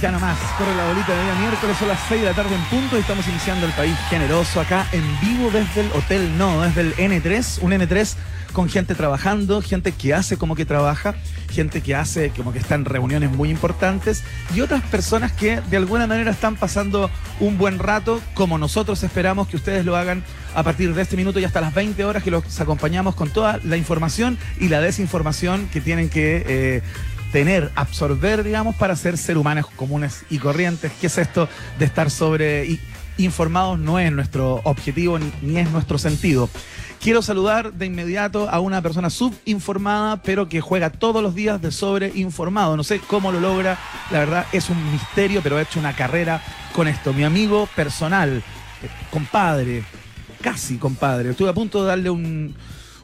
Ya nomás, corre la bolita de día miércoles, son las 6 de la tarde en punto y estamos iniciando el país generoso acá en vivo desde el Hotel No, desde el N3, un N3 con gente trabajando, gente que hace como que trabaja, gente que hace como que está en reuniones muy importantes y otras personas que de alguna manera están pasando un buen rato, como nosotros esperamos que ustedes lo hagan a partir de este minuto y hasta las 20 horas que los acompañamos con toda la información y la desinformación que tienen que eh, tener, absorber, digamos, para ser ser humanos comunes y corrientes. ¿Qué es esto de estar sobre informados? No es nuestro objetivo ni es nuestro sentido. Quiero saludar de inmediato a una persona subinformada, pero que juega todos los días de sobreinformado. No sé cómo lo logra, la verdad es un misterio, pero ha hecho una carrera con esto. Mi amigo personal, eh, compadre, casi compadre. Estuve a punto de darle un,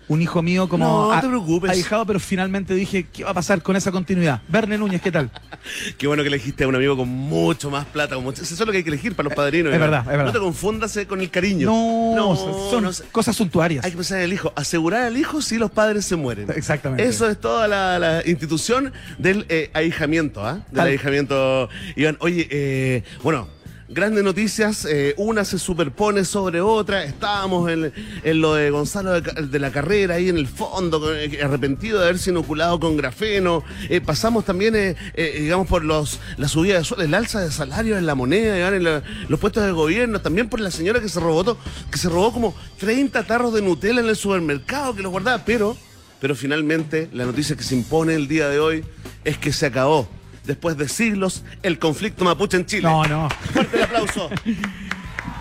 un hijo mío como no, te preocupes. ahijado, pero finalmente dije, ¿qué va a pasar con esa continuidad? Verne Núñez, ¿qué tal? Qué bueno que elegiste a un amigo con mucho más plata. Como... Eso es lo que hay que elegir para los padrinos. Es verdad, es verdad. No te confundas con el cariño. No, No, son no sé. cosas suntuarias. Hay que pensar en el hijo. Asegurar al hijo si los padres se mueren. Exactamente. Eso es toda la, la institución del eh, ahijamiento, ¿ah? Del ahijamiento. Iván, oye, eh, bueno. Grandes noticias, eh, una se superpone sobre otra. Estábamos en, lo de Gonzalo de, la Carrera, ahí en el fondo, eh, arrepentido de haberse inoculado con grafeno. Eh, pasamos también, digamos, por los la subida de sueldo, el alza de salario en la moneda, en los puestos de gobierno. También por la señora que se robó, que se robó como 30 tarros de Nutella en el supermercado, que los guardaba. Pero pero finalmente la noticia que se impone el día de hoy es que se acabó, después de siglos, el conflicto mapuche en Chile. No, no. Fuerte el aplauso.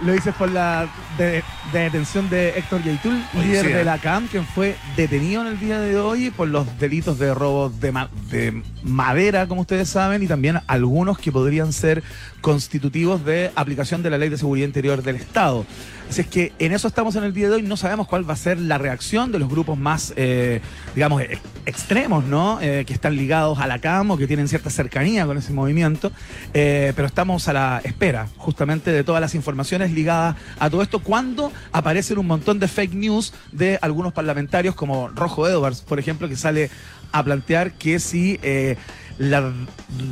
Lo dices por la de- de detención de Héctor Yaitul, Oye, líder sí, de la CAM, quien fue detenido en el día de hoy por los delitos de robo de, ma- de madera, como ustedes saben, y también algunos que podrían ser constitutivos de aplicación de la Ley de Seguridad Interior del Estado. Así es que en eso estamos en el día de hoy. No sabemos cuál va a ser la reacción de los grupos más, eh, digamos, ex- extremos, ¿no? Eh, que están ligados a la CAM o que tienen cierta cercanía con ese movimiento. Eh, pero estamos a la espera, justamente, de todas las informaciones ligadas a todo esto. Cuando aparecen un montón de fake news de algunos parlamentarios, como Rojo Edwards, por ejemplo, que sale a plantear que si la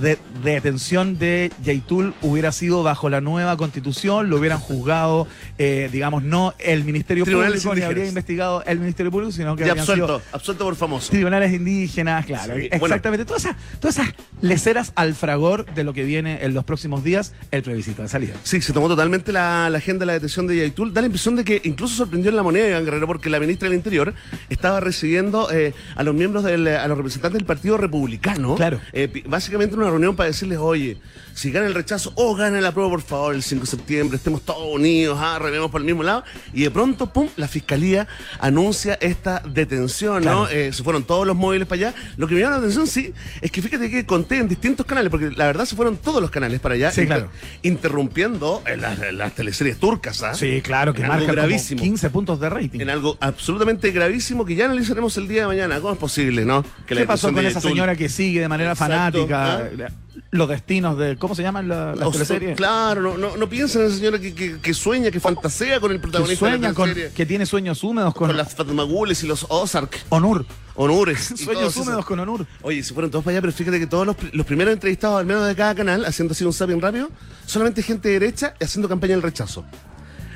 de- detención de Yaitul hubiera sido bajo la nueva constitución, lo hubieran juzgado, eh, digamos, no el Ministerio Tribunales Público, ni habría indígenas. investigado el Ministerio Público, sino que Y absuelto, absuelto por famoso. tribunales indígenas, claro. Sí, bueno. exactamente. Todas, esas, todas esas leceras al fragor de lo que viene en los próximos días, el plebiscito de salida. Sí, se tomó totalmente la, la agenda de la detención de Yaitul. Da la impresión de que incluso sorprendió en la moneda, Iván Guerrero, porque la ministra del Interior estaba recibiendo eh, a los miembros, del, a los representantes del Partido Republicano. Claro. Eh, básicamente una reunión para decirles, oye, si gana el rechazo o gana la prueba, por favor, el 5 de septiembre, estemos todos unidos, ah, rememos por el mismo lado. Y de pronto, pum, la fiscalía anuncia esta detención, ¿no? Claro. Eh, se fueron todos los móviles para allá. Lo que me llama la atención, sí, es que fíjate que conté en distintos canales, porque la verdad se fueron todos los canales para allá. Sí, inter- claro. Interrumpiendo en las, en las teleseries turcas, ¿ah? Sí, claro, que marca como gravísimo. 15 puntos de rating. En algo absolutamente gravísimo que ya analizaremos el día de mañana. ¿Cómo es posible, no? Que la ¿Qué pasó con esa señora que sigue de manera Exacto, fanática ¿ah? Los destinos de. ¿Cómo se llaman la- las O sea? Claro, no, no, no piensen en esa señora que, que, que sueña, que fantasea con el Que protagonista de sueña la con. teleserie. que tiene sueños húmedos con. Con las Fatmagules y los Ozark, Onur. honores. y Sueños esos. húmedos con Onur. Oye, se fueron todos para allá, pero fíjate que todos los, los primeros entrevistados, al menos de cada canal, haciendo así un zapping rápido, solamente gente derecha y haciendo campaña del rechazo.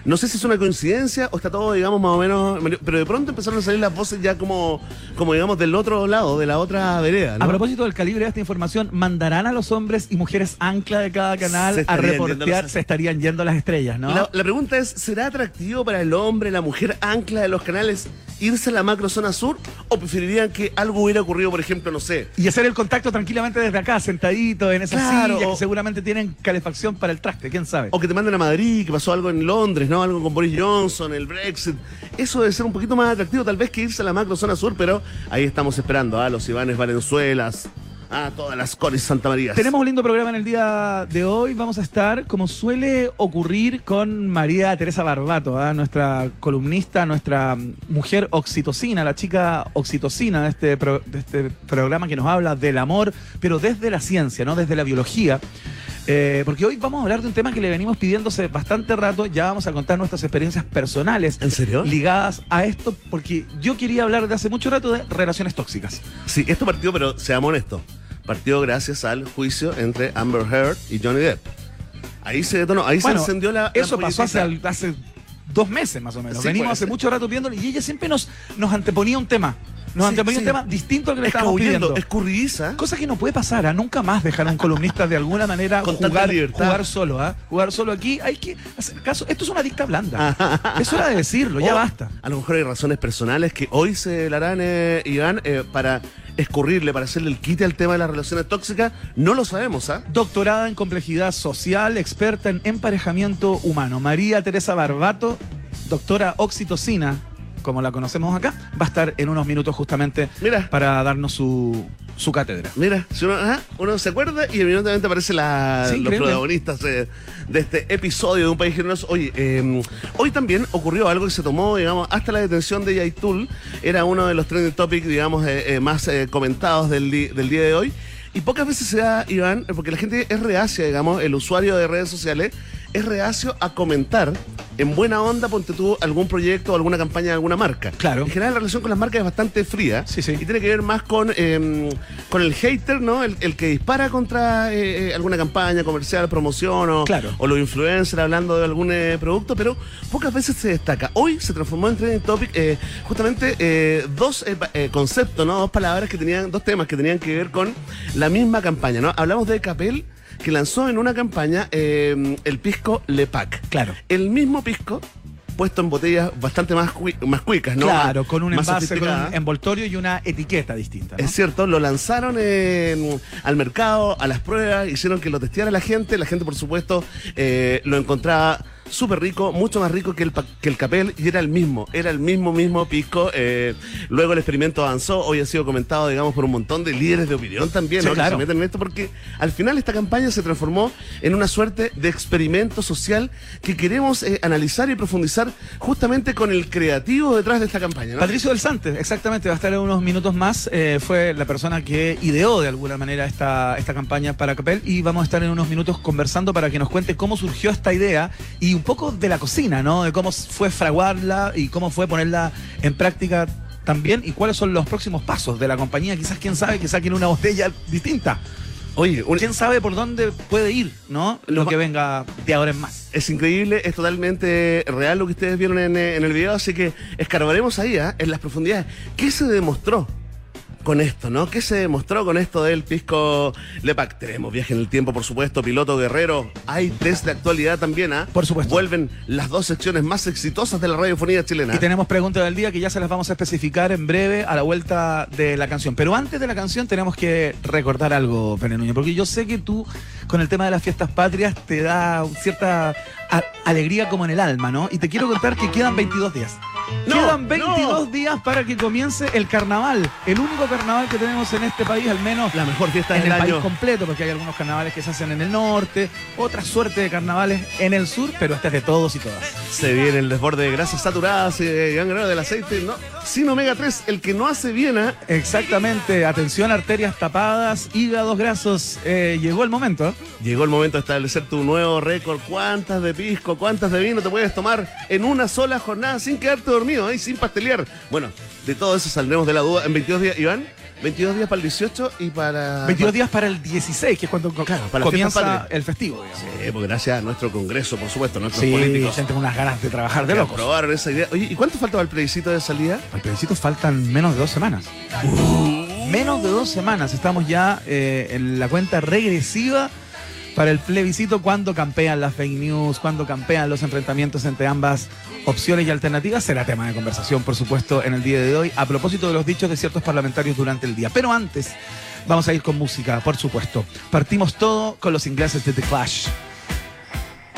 No sé si es una coincidencia o está todo, digamos, más o menos. Pero de pronto empezaron a salir las voces ya como, como digamos, del otro lado, de la otra vereda. ¿no? A propósito del calibre de esta información, ¿mandarán a los hombres y mujeres ancla de cada canal a reportear? Se estarían yendo las estrellas, ¿no? La, la pregunta es, ¿será atractivo para el hombre, la mujer ancla de los canales irse a la macro zona sur? ¿O preferirían que algo hubiera ocurrido, por ejemplo, no sé, Y hacer el contacto tranquilamente desde acá, sentadito en esas Claro, sillas o- que seguramente tienen calefacción para el traste, quién sabe. O que te manden a Madrid, que pasó algo en Londres, ¿no? Algo con Boris Johnson, el Brexit. Eso debe ser un poquito más atractivo, tal vez que irse a la macro zona sur, pero ahí estamos esperando a los Ivanes Valenzuelas, a todas las Coris Santa María. Tenemos un lindo programa en el día de hoy. Vamos a estar, como suele ocurrir, con María Teresa Barbato, ¿ah? nuestra columnista, nuestra mujer oxitocina, la chica oxitocina de este, de este programa que nos habla del amor, pero desde la ciencia, no desde la biología. Eh, porque hoy vamos a hablar de un tema que le venimos pidiéndose bastante rato. Ya vamos a contar nuestras experiencias personales ¿En serio? ligadas a esto, porque yo quería hablar de hace mucho rato de relaciones tóxicas. Sí, esto partió, pero seamos honestos. partió gracias al juicio entre Amber Heard y Johnny Depp. Ahí se detonó, ahí Bueno, se encendió la. la Eso pasó hace, dos meses más o menos. Sí, Venimos hace mucho rato viéndolo y ella siempre nos, nos anteponía un tema. Nos sí. un tema distinto al que le estábamos pidiendo. escurridiza. Cosa que no puede pasar, ¿ah? nunca más dejar a un columnista de alguna manera Con tanta jugar, libertad. jugar solo, ¿ah? Jugar solo aquí, hay que hacer caso. Esto es una dicta blanda. es hora de decirlo, ya O, basta. A lo mejor hay razones personales que hoy se le harán, eh, Iván, eh, para escurrirle, para hacerle el quite al tema de las relaciones tóxicas. No lo sabemos, ¿ah? Doctorada en complejidad social, experta en emparejamiento humano. María Teresa Barbato, doctora oxitocina, como la conocemos acá, va a estar en unos minutos justamente Mira. para darnos su, su cátedra. Mira, si uno, ajá, uno se acuerda y evidentemente aparece la, Sí, los protagonistas eh, de este episodio de Un País Generoso. Oye, eh, hoy también ocurrió algo que se tomó, digamos, hasta la detención de Yaitul. Era uno de los trending topics, digamos, eh, eh, más eh, comentados del, del día de hoy. Y pocas veces se da, Iván, porque la gente es reacia, digamos, el usuario de redes sociales es reacio a comentar en buena onda, ponte tú, algún proyecto o alguna campaña de alguna marca. Claro. En general la relación con las marcas es bastante fría. Sí, sí. Y tiene que ver más con, eh, con el hater, ¿no? El, el que dispara contra eh, eh, alguna campaña comercial, promoción o, Claro. o los influencers hablando de algún eh, producto, pero pocas veces se destaca. Hoy se transformó en trending topic eh, justamente dos conceptos, ¿no? Dos palabras que tenían, dos temas que tenían que ver con la misma campaña, ¿no? Hablamos de Capel que lanzó en una campaña eh, el pisco Lepac. Claro. El mismo pisco puesto en botellas bastante más, más cuicas, ¿no? Claro, con un más envase, con un envoltorio y una etiqueta distinta. ¿no? Es cierto, lo lanzaron en- al mercado, a las pruebas, hicieron que lo testeara la gente. La gente, por supuesto, eh, lo encontraba súper rico, mucho más rico que el, que el capel, y era el mismo, era el mismo, mismo pisco. Eh, luego el experimento avanzó, hoy ha sido comentado, digamos, por un montón de líderes de opinión también, Sí, ¿no? Que claro. se meten en esto, porque al final esta campaña se transformó en una suerte de experimento social que queremos eh, analizar y profundizar justamente con el creativo detrás de esta campaña, ¿no? Patricio del Sante, exactamente, va a estar en unos minutos más. eh, fue la persona que ideó de alguna manera esta, esta campaña para Capel y vamos a estar en unos minutos conversando para que nos cuente cómo surgió esta idea y un poco de la cocina, ¿no? De cómo fue fraguarla y cómo fue ponerla en práctica también y cuáles son los próximos pasos de la compañía. Quizás, quién sabe, que saquen una botella distinta. Oye, ¿Quién sabe por dónde puede ir, ¿no? Lo Lo que venga de ahora en más. Es increíble, es totalmente real lo que ustedes vieron en, eh, en el video, así que escarbaremos ahí, ¿ah? en las profundidades. ¿Qué se demostró con esto, no? ¿Qué se demostró con esto del pisco Lepac? Tenemos viaje en el tiempo, por supuesto, piloto guerrero. Hay test de actualidad también, ¿ah? Por supuesto. Vuelven las dos secciones más exitosas de la radiofonía chilena. Y tenemos preguntas del día que ya se las vamos a especificar en breve a la vuelta de la canción. Pero antes de la canción tenemos que recordar algo, Pene Núñez, porque yo sé que tú con el tema de las fiestas patrias te da cierta alegría como en el alma, ¿no? Y te quiero contar que quedan 22 días. No, quedan 22 no. días para que comience el carnaval, el único carnaval que tenemos en este país, al menos La mejor fiesta en del el país año. completo, porque hay algunos carnavales que se hacen en el norte, otra suerte de carnavales en el sur, pero este es de todos y todas. Se viene el desborde de grasas saturadas, eh, gran grado del aceite, ¿no? Sin omega 3, el que no hace bien, ¿ah? Exactamente, atención, arterias tapadas, hígados grasos. Eh, llegó el momento. Llegó el momento de establecer tu nuevo récord. ¿Cuántas de pisco, cuántas de vino te puedes tomar en una sola jornada sin quedarte dormido y sin pastelear? Bueno, de todo eso saldremos de la duda en 22 días. Iván, 22 días para el 18 y para... 22 días para el 16, que es cuando Claro, para comienza el festivo. digamos. Sí, pues gracias a nuestro Congreso, por supuesto, nuestros Sí, políticos. con unas ganas de trabajar de locos. aprobaron esa idea. Oye, ¿y cuánto falta para el plebiscito de salida? Al plebiscito faltan menos de dos semanas. Menos de dos semanas. Estamos ya eh, en la cuenta regresiva para el plebiscito cuando campean las fake news, cuando campean los enfrentamientos entre ambas opciones y alternativas. Será tema de conversación, por supuesto, en el día de hoy, a propósito de los dichos de ciertos parlamentarios durante el día. Pero antes, vamos a ir con música, por supuesto. Partimos todo con los ingleses de The Clash.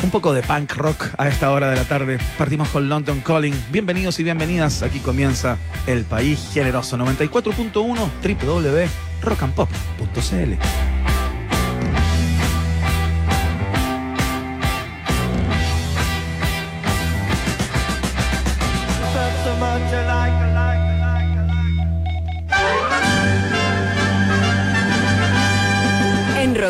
Un poco de punk rock a esta hora de la tarde. Partimos con London Calling. Bienvenidos y bienvenidas. Aquí comienza El País Generoso 94.1 www.rockandpop.cl.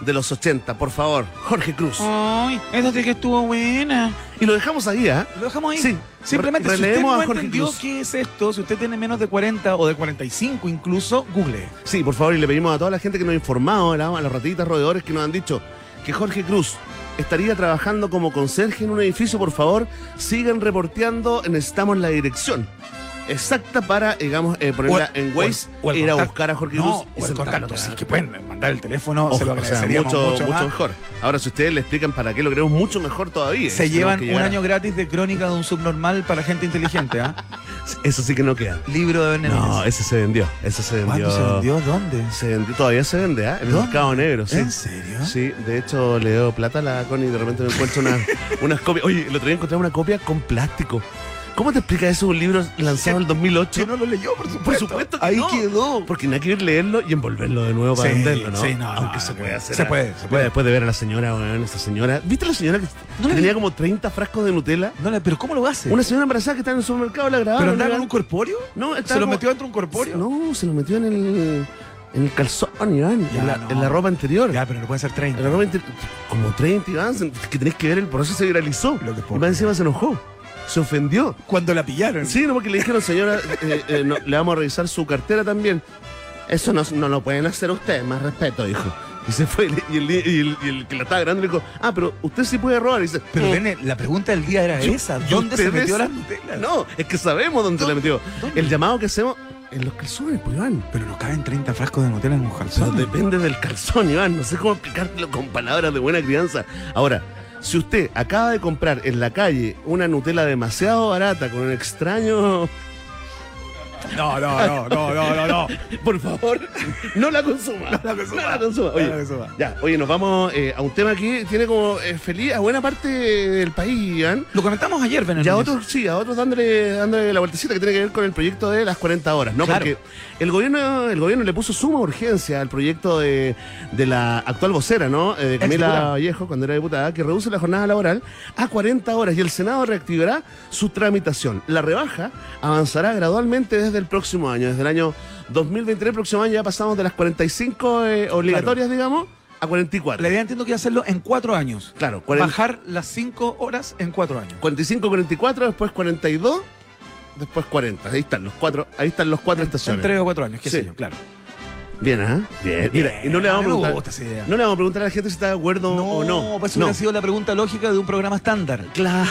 de los 80. Por favor, Jorge Cruz. Ay, esa sí que estuvo buena. Y lo dejamos ahí, ¿ah? Lo dejamos ahí. Sí. Simplemente, si usted no a Jorge entendió Cruz. qué es esto, si usted tiene menos de 40 o de 45 incluso, google. Sí, por favor, y le pedimos a toda la gente que nos ha informado, a la- a los ratitas roedores que nos han dicho que Jorge Cruz estaría trabajando como conserje en un edificio, por favor, sigan reporteando, necesitamos la dirección exacta para, digamos, eh, ponerla O en Waze, o ir a buscar a Jorge No, o el sentarlo contacto, que pueden mandar el teléfono, Ojo, se lo o sea, mucho, mucho, mejor. Ahora, si ustedes le explican para qué, lo queremos mucho mejor todavía. Se llevan un año gratis de crónica de un subnormal para gente inteligente, ¿ah? Eso sí que no queda. Libro de Verne No, ese se vendió. Ese se vendió. ¿Cuándo se vendió? ¿Dónde? Se vendió, todavía se vende, ¿ah? En el mercado negro, sí. ¿En serio? Sí, de hecho le doy plata a la Connie y de repente me encuentro una- unas copias. Oye, el otro día encontré una copia con plástico. ¿Cómo te explica eso un libro lanzado en el 2008? Que no lo leyó, por supuesto. Por supuesto que Ahí no. quedó. Porque no hay que ir leerlo y envolverlo de nuevo para Sí, venderlo, ¿no? sí, no, Aunque no, se puede hacer. Se puede, se Puede. Después de ver a la señora, weón, esa señora. ¿Viste la señora que, No que le- tenía como 30 frascos de Nutella? No, pero ¿cómo lo hace? Una señora embarazada que estaba en el supermercado la grabaron. ¿Pero andaba con un corpóreo? No, ¿Se lo metió dentro de un corpóreo? No, se lo metió en el, en el calzón, Iván, Ya, en, la, no. en la ropa anterior. Ya, pero no puede ser En 30. la ropa interior, como 30, Iván, que tenés que ver el proceso se viralizó. Lo que y más encima se enojó. Se ofendió. Cuando la pillaron. Sí, no, porque le dijeron, señora, eh, eh, no, le vamos a revisar su cartera también. Eso no, no lo pueden hacer ustedes, más respeto, dijo. Y se fue, y el, y el- y el que la estaba grabando le dijo, ah, pero usted sí puede robar. Y dice, Pero "Mm, Vene, la pregunta del día era Yo- esa. ¿y ¿Dónde se metió las Nutella? No, es que sabemos dónde se la metió. ¿Dónde? El llamado que hacemos en los calzones, pues, Iván. Pero nos caben 30 frascos de Nutella en un Pero calzón. depende del calzón, Iván. No sé cómo explicártelo con palabras de buena crianza. Ahora, si usted acaba de comprar en la calle una Nutella demasiado barata con un extraño, No, no, no, no, no, no, no. por favor, no la consuma. No la consuma. la consuma. Oye, No la consuma. ya, oye, nos vamos eh, a un tema que tiene como eh, feliz a buena parte del país, Iván. Lo comentamos ayer, Vene. Y a otros, sí, a otros dándole, dándole la vueltecita que tiene que ver con el proyecto de las 40 horas, ¿no? Claro. Porque el gobierno, el gobierno le puso suma urgencia al proyecto de, de la actual vocera, ¿no? Eh, de Camila. Vallejo, cuando era diputada, que reduce la jornada laboral a 40 horas y el Senado reactivará su tramitación. La rebaja avanzará gradualmente desde el próximo año, desde el año 2023, el próximo año ya pasamos de las 45 eh, obligatorias, digamos, a 44. La idea entiendo que hacerlo en cuatro años. Claro, 40 Bajar las cinco horas en cuatro años. 45, 44, después 42, después 40. Ahí están los cuatro, ahí están los cuatro En estaciones. tres o cuatro años, qué Sí. sé yo, claro. Bien, ¿ah? Bien. Mira, y no le vamos a preguntar. gusta esa idea. No le vamos a preguntar a la gente si está de acuerdo o no. pues eso hubiera sido la pregunta lógica de un programa estándar. Claro,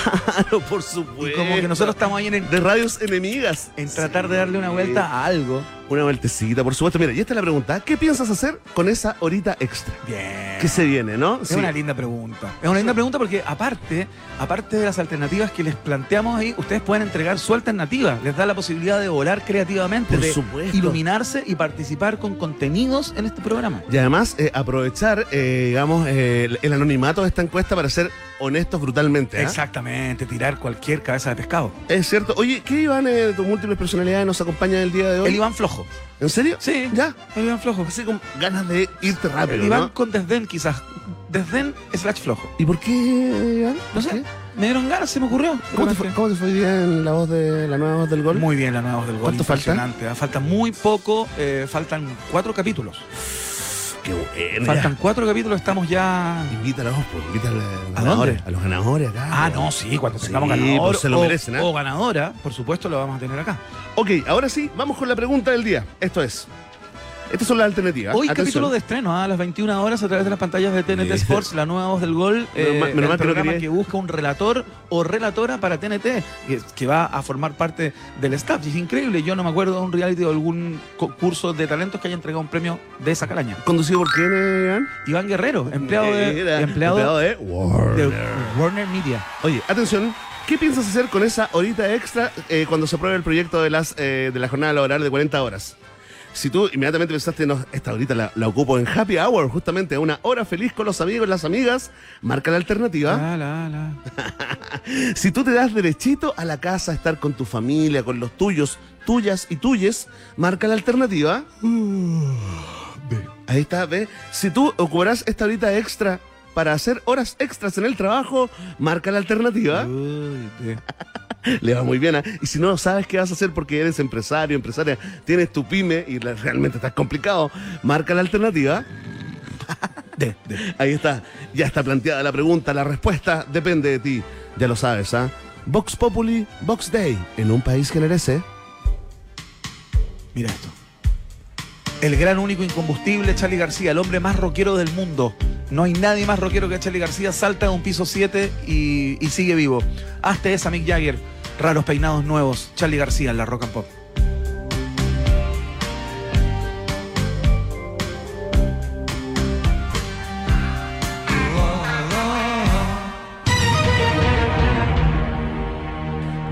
por supuesto. Y como que nosotros estamos ahí en, el- De radios enemigas. en tratar de darle una vuelta a algo. Una vueltecita, por supuesto. Mira, y esta es la pregunta. ¿Qué piensas hacer con esa horita extra? Bien. ¿Qué se viene, no? Es una linda pregunta. Es una linda pregunta porque aparte, aparte de las alternativas que les planteamos ahí, ustedes pueden entregar su alternativa. Les da la posibilidad de volar creativamente, Por de supuesto. iluminarse y participar con contenidos en este programa. Y además, eh, aprovechar, eh, digamos, eh, el, el anonimato de esta encuesta para ser honestos brutalmente. ¿ah? Exactamente, tirar cualquier cabeza de pescado. Es cierto. Oye, ¿qué Iván de tus múltiples personalidades nos acompaña el día de hoy? El Iván flojo. ¿En serio? Sí, ¿Ya? el Iván flojo. Así con ganas de irte rápido, Iván ¿no? con desdén quizás. Desdén slash flojo. ¿Y por qué, Iván? No ¿Por sé, qué? me dieron ganas, se me ocurrió. ¿Cómo te, fue, cómo te fue hoy día en la voz de la nueva voz del gol? Muy bien la nueva voz del gol. ¿Cuánto falta? ¿ah? Falta muy poco, eh, faltan cuatro capítulos. Qué bueno. Faltan cuatro capítulos, estamos ya. Invítalos, pues, invítale a los ¿A ganadores. A los ganadores acá. Ah, pues. no, sí, cuando Sí, tengamos ganador pues se lo o, merecen, ¿ah? o ganadora, por supuesto lo vamos a tener acá. Ok, ahora sí, vamos con la pregunta del día. Esto es. Estas son las alternativas. Hoy Atención. capítulo de estreno, ¿ah? a las 21 horas a través de las pantallas de TNT. Sports, la nueva voz del gol, eh, Menos mal- menos el no programa que busca un relator o relatora para TNT, que, que va a formar parte del staff. Y es increíble, yo no me acuerdo de un reality o algún concurso de talentos que haya entregado un premio de esa calaña. ¿Conducido por quién, Iván? Iván Guerrero, empleado de, empleado de de Warner. Warner Media. Oye, atención. ¿Qué piensas hacer con esa horita extra eh, cuando se apruebe el proyecto de, las, eh, de la jornada laboral de 40 horas? Si tú inmediatamente pensaste, no, esta horita la, la ocupo en happy hour, justamente, una hora feliz con los amigos, las amigas, marca la alternativa. La, la, la. Si tú te das derechito a la casa a estar con tu familia, con los tuyos, tuyas y tuyes, marca la alternativa. Ahí está, ve. Si tú ocuparás esta horita extra para hacer horas extras en el trabajo, marca la alternativa. De- Le va muy bien. ¿ah? Y si no sabes qué vas a hacer porque eres empresario, empresaria, tienes tu pyme y la- realmente estás complicado, marca la alternativa. de- de. Ahí está. Ya está planteada la pregunta. La respuesta depende de ti. Ya lo sabes, ¿ah? Vox Populi, Vox Day. En un país generese. Mira esto. El gran único incombustible, Charlie García, el hombre más rockero del mundo. No hay nadie más rockero que Charlie García. Salta de un piso 7 y, sigue vivo. Hazte esa, Mick Jagger. Raros peinados nuevos. Charlie García en la rock and pop.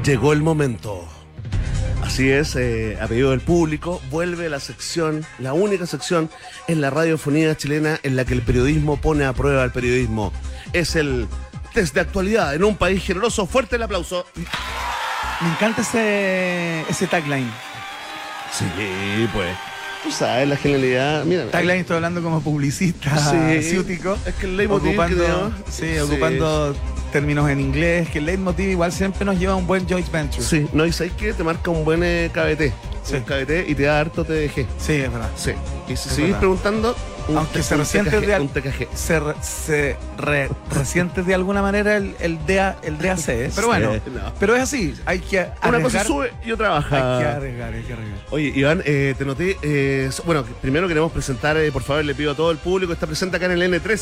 Llegó el momento. Así es, eh, a pedido del público, vuelve la sección, la única sección en la radiofonía chilena en la que el periodismo pone a prueba al periodismo. Es el test de actualidad en un país generoso. Fuerte el aplauso. Me encanta ese, ese tagline. Sí, pues. Tú sabes la genialidad. Mira, Tagline estoy hablando como publicista Sí. ciútico. Es que el leitmotiv que ocupando, Sí. ocupando términos en inglés, que el leitmotiv igual siempre nos lleva a un buen joint venture. Sí, no, y sabes que te marca un buen eh, KBT. Sí. Un KBT y te da harto TDG. Sí, es verdad. Sí. Y si Es sigues verdad. preguntando, un, Aunque se resiente de. Se, re- se re- resiente de alguna manera el, el, DA, el DAC, ¿eh? pero bueno, Sí, no. pero es así, hay que arriesgar. Una cosa sube y otra baja. Hay que arriesgar, hay que arriesgar. Oye, Iván, eh, te noté. eh, bueno, primero queremos presentar, eh, por favor, le pido a todo el público que está presente acá en el N3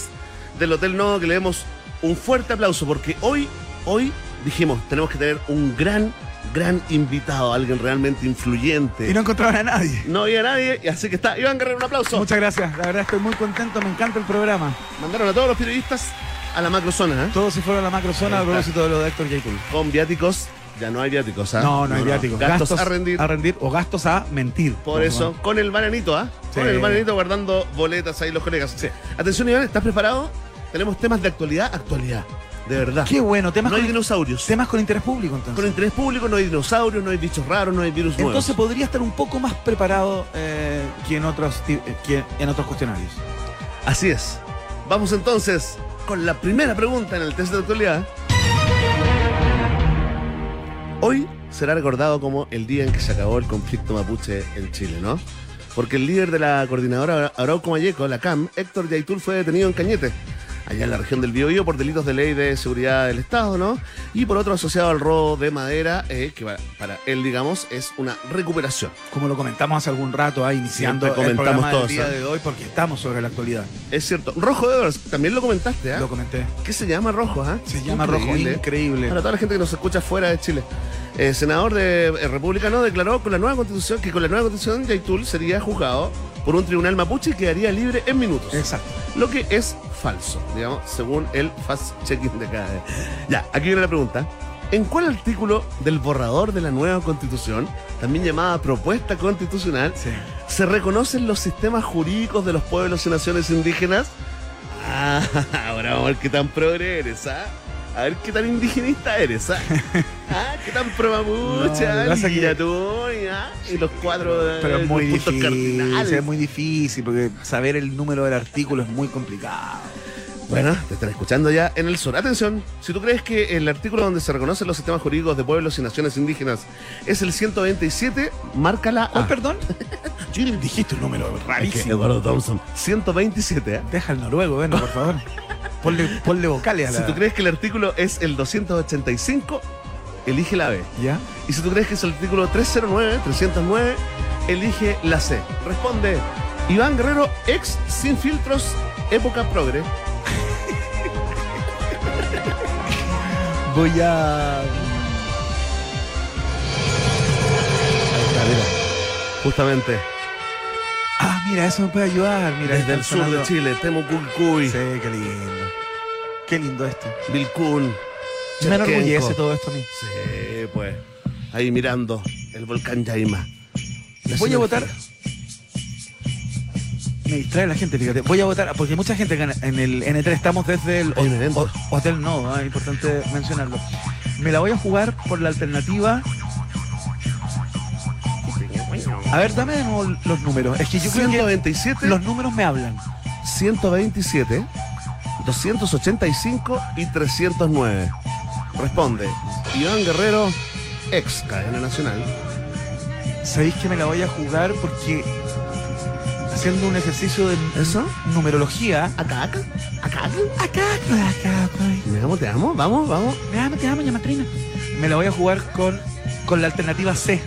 del Hotel Nodo que le demos un fuerte aplauso porque hoy, hoy dijimos, tenemos que tener un gran, gran invitado, alguien realmente influyente. Y no encontraban a nadie. No había nadie, y así que está. Iván Guerrero, un aplauso. Muchas gracias, la verdad estoy muy contento, me encanta el programa. Mandaron a todos los periodistas a la macrozona, ¿eh? Todos se fueron a la macrozona a propósito de lo de Héctor J. Cool. Con viáticos, ya no hay viáticos, ¿ah? No, no hay viáticos. Gastos, a rendir. A rendir o gastos a mentir. Por eso, con el bananito, ¿ah? Con el bananito guardando boletas ahí los colegas. Sí. Atención, Iván, ¿estás preparado? Tenemos temas de actualidad, actualidad. De verdad. Qué bueno, temas, no hay con, dinosaurios. temas con interés público entonces. Con interés público no hay dinosaurios, no hay bichos raros, no hay virus Entonces nuevos. podría estar un poco más preparado eh, que, en otros, eh, que en otros cuestionarios. Así es. Vamos entonces con la primera pregunta en el test de actualidad. Hoy será recordado como el día en que se acabó el conflicto mapuche en Chile, ¿no? Porque el líder de la coordinadora Arauco Mayeco, la CAM, Héctor Yaitul, fue detenido en Cañete, allá en la región del Biobío, por delitos de ley de seguridad del Estado, ¿no? Y por otro asociado al robo de madera, eh, que para- para él, digamos, es una recuperación. Como lo comentamos hace algún rato, ahí iniciando Siempre el comentamos programa todo del día de hoy, porque estamos sobre la actualidad. Es cierto. Rojo Ors, también lo comentaste, ¿ah? Lo comenté. ¿Qué se llama Rojo, ah? Se llama Rojo, Increíble. Para toda la gente que nos escucha fuera de Chile. El senador de eh, republicano declaró con la nueva constitución que con la nueva constitución Yaitul sería juzgado por un tribunal mapuche quedaría libre en minutos. Exacto. Lo que es falso, digamos, según el fast-checking de cada vez. Ya, aquí viene la pregunta. ¿En cuál artículo del borrador de la nueva constitución, también llamada propuesta constitucional, Sí. se reconocen los sistemas jurídicos de los pueblos y naciones indígenas? Ah, ahora vamos a ver qué tan progre eres, ¿ah? A ver qué tan indigenista eres, ¿ah? Ah, qué tan pro No, ah, que es ¿ah? Y los cuatro eh, Pero es muy difícil. cardinales. Es muy difícil porque saber el número del artículo es muy complicado. Bueno, te están escuchando ya en el sur. Atención, si tú crees que el artículo donde se reconocen los sistemas jurídicos de pueblos y naciones indígenas es el 127, márcala ¿Cuál, A. perdón? Dijiste un número Es que rarísimo. Eduardo Thompson. 127, ¿eh? Deja el noruego, ven, por favor. Ponle, ponle vocales a la... Si tú crees que el artículo es el 285, elige la B. ¿Ya? Y si tú crees que es el artículo 309, 309, elige la C. Responde Iván Guerrero, ex sin filtros, época progre. Voy a... Ahí está, mira. Justamente, mira, eso me puede ayudar. Mira, desde el sur de Chile, Temucucuy, Sí, qué lindo. Qué lindo esto. Vilcún. Me enorgullece todo esto a mí. Sí, pues. Ahí mirando el volcán Yaima. La Voy a votar. Me distrae la gente, fíjate. Voy a votar, porque mucha gente en el N3 estamos desde el Hay un evento. ho- Hotel No, ah, importante mencionarlo. Me la voy a jugar por la alternativa. A ver, dame de nuevo los números. Es que yo creo que 127, los números me hablan. 127, 285 y 309. Responde Iván Guerrero, ex cadena nacional. ¿Sabéis que me la voy a jugar porque haciendo un ejercicio de ¿Eso? numerología. Acá, acá, acá, acá. Acá, acá, Me amo, te amo, vamos, vamos. Me amo, te amo, llamatrina. Me la voy a jugar con, con la alternativa C,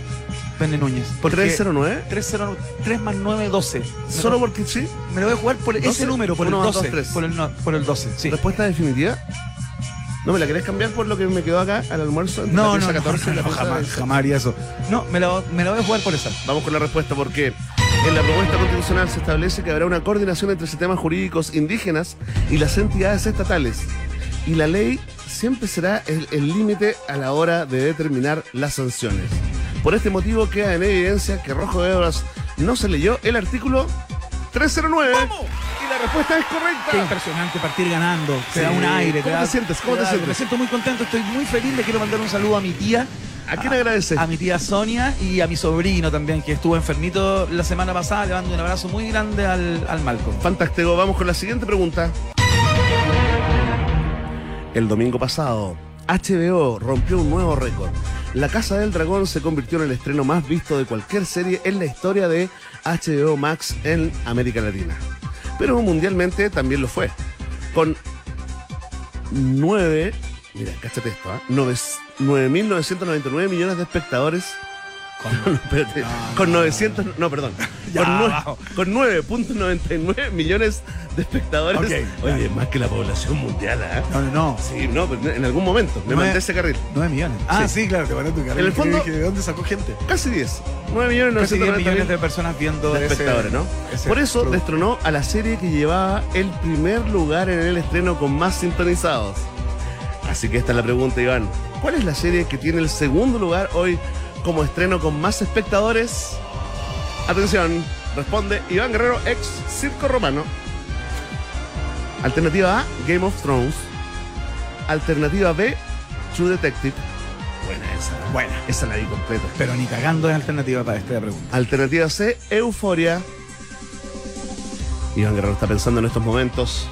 Pene Núñez. Porque 309. 309 3 más 9, 12. Solo porque sí. Me lo voy a jugar por ese 12, número, por uno, el dos, 12. tres. por, el, no- por el 12, sí. Respuesta definitiva. ¿No me la querés cambiar por lo que me quedó acá al almuerzo? No, la no, pieza no, 14 y la no, pieza jamás, 16? jamás haría eso. No, me la, me la voy a jugar por esa. Vamos con la respuesta porque en la propuesta constitucional se establece que habrá una coordinación entre sistemas jurídicos indígenas y las entidades estatales. Y la ley siempre será el límite a la hora de determinar las sanciones. Por este motivo queda en evidencia que Rojo de Obras no se leyó el artículo 309. Y la respuesta es Qué correcta. impresionante partir ganando. Te Sí. da un aire. ¿Cómo da- te sientes? ¿Cómo te da- sientes? Me siento muy contento, estoy muy feliz. Le quiero mandar un saludo a mi tía. ¿A quién agradece? A mi tía Sonia y a mi sobrino también, que estuvo enfermito la semana pasada. Le mando un abrazo muy grande al, al Malcolm. Fantástico, vamos con la siguiente pregunta. El domingo pasado, HBO rompió un nuevo récord. La Casa del Dragón se convirtió en el estreno más visto de cualquier serie en la historia de HBO Max en América Latina. Pero mundialmente también lo fue. Con 9, mira, cáchate esto, ¿ah? Noves- 9.999 millones de espectadores. No, espérate, con 900, no, perdón. Ya, con, nue- bajo. con 9.99 millones de espectadores. Ok, Oye, ya. más que la población mundial, ¿ah? No, no, no. Sí, no, pero en algún momento me mandé ese carril. 9 millones. Ah, Sí. sí, claro, te mandé tu carril. En el fondo- ¿De dónde sacó gente? Casi 10. 9 millones Casi 10 990 millones de personas viendo de ese- espectadores, ¿no? ese Por eso producto. destronó a la serie que llevaba el primer lugar en el estreno con más sintonizados. Así que esta es la pregunta, Iván. ¿Cuál es la serie que tiene el segundo lugar hoy como estreno con más espectadores? Atención, responde Iván Guerrero, ex Circo Romano. Alternativa A, Game of Thrones. Alternativa B, True Detective. Buena esa. ¿eh? Buena. Esa la vi completa. Pero ni cagando es alternativa para esta pregunta. Alternativa C, Euforia. Iván Guerrero está pensando en estos momentos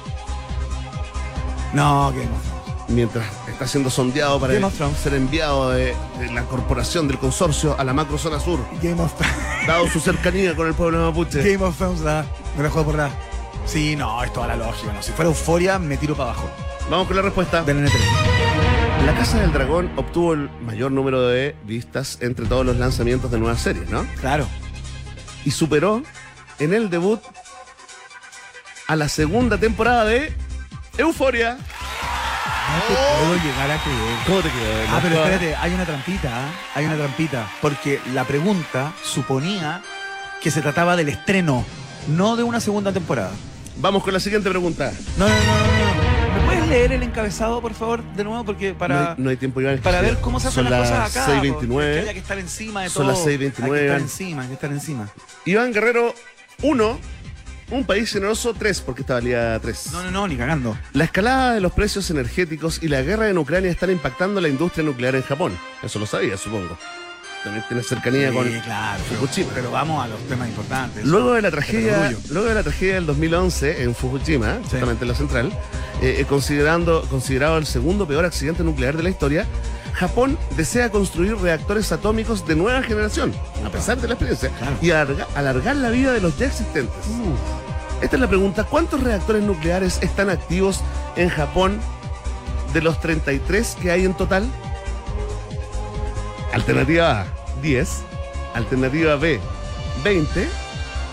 No, Game of Thrones. Mientras está siendo sondeado para ser enviado de, de la corporación del consorcio a la macro zona sur, Game of Thrones. dado su cercanía con el pueblo mapuche. Game of Thrones, la, me la juego por la. Sí, no, es toda la lógica. No. Si fuera euforia, me tiro para abajo. Vamos con la respuesta. Del N3. La Casa del Dragón obtuvo el mayor número de vistas entre todos los lanzamientos de nuevas series, ¿no? Claro. Y superó en el debut a la segunda temporada de Euforia. No te puedo llegar a creer. ¿Cómo te quedó? Ah, pero espérate, hay una trampita, ¿ah? hay una trampita, porque la pregunta suponía que se trataba del estreno, no de una segunda temporada. Vamos con la siguiente pregunta. No, no, no, no, no. ¿Me puedes leer el encabezado, por favor, de nuevo? Porque No para, hay, no hay tiempo, Iván. para ver cómo se hacen Son las cosas acá. las po. Es que 6.29. había que estar encima de Son todo. las 6:29, Hay que estar encima, hay que estar encima. Iván Guerrero, 1. Un país generoso, 3, porque esta valía 3. No, no, no, ni cagando. La escalada de los precios energéticos y la guerra en Ucrania están impactando la industria nuclear en Japón. Eso lo sabía, supongo. También tiene cercanía Sí, con claro, Fukushima. pero vamos a los temas importantes. Luego de la tragedia, luego de la tragedia del 2011 en Fukushima, justamente en la central, eh, eh, considerando considerado el segundo peor accidente nuclear de la historia, Japón desea construir reactores atómicos de nueva generación, a pesar de la experiencia, Claro. y alarga- alargar la vida de los ya existentes. Esta es la pregunta: ¿cuántos reactores nucleares están activos en Japón de los 33 que hay en total? Alternativa A, 10. Alternativa B, 20.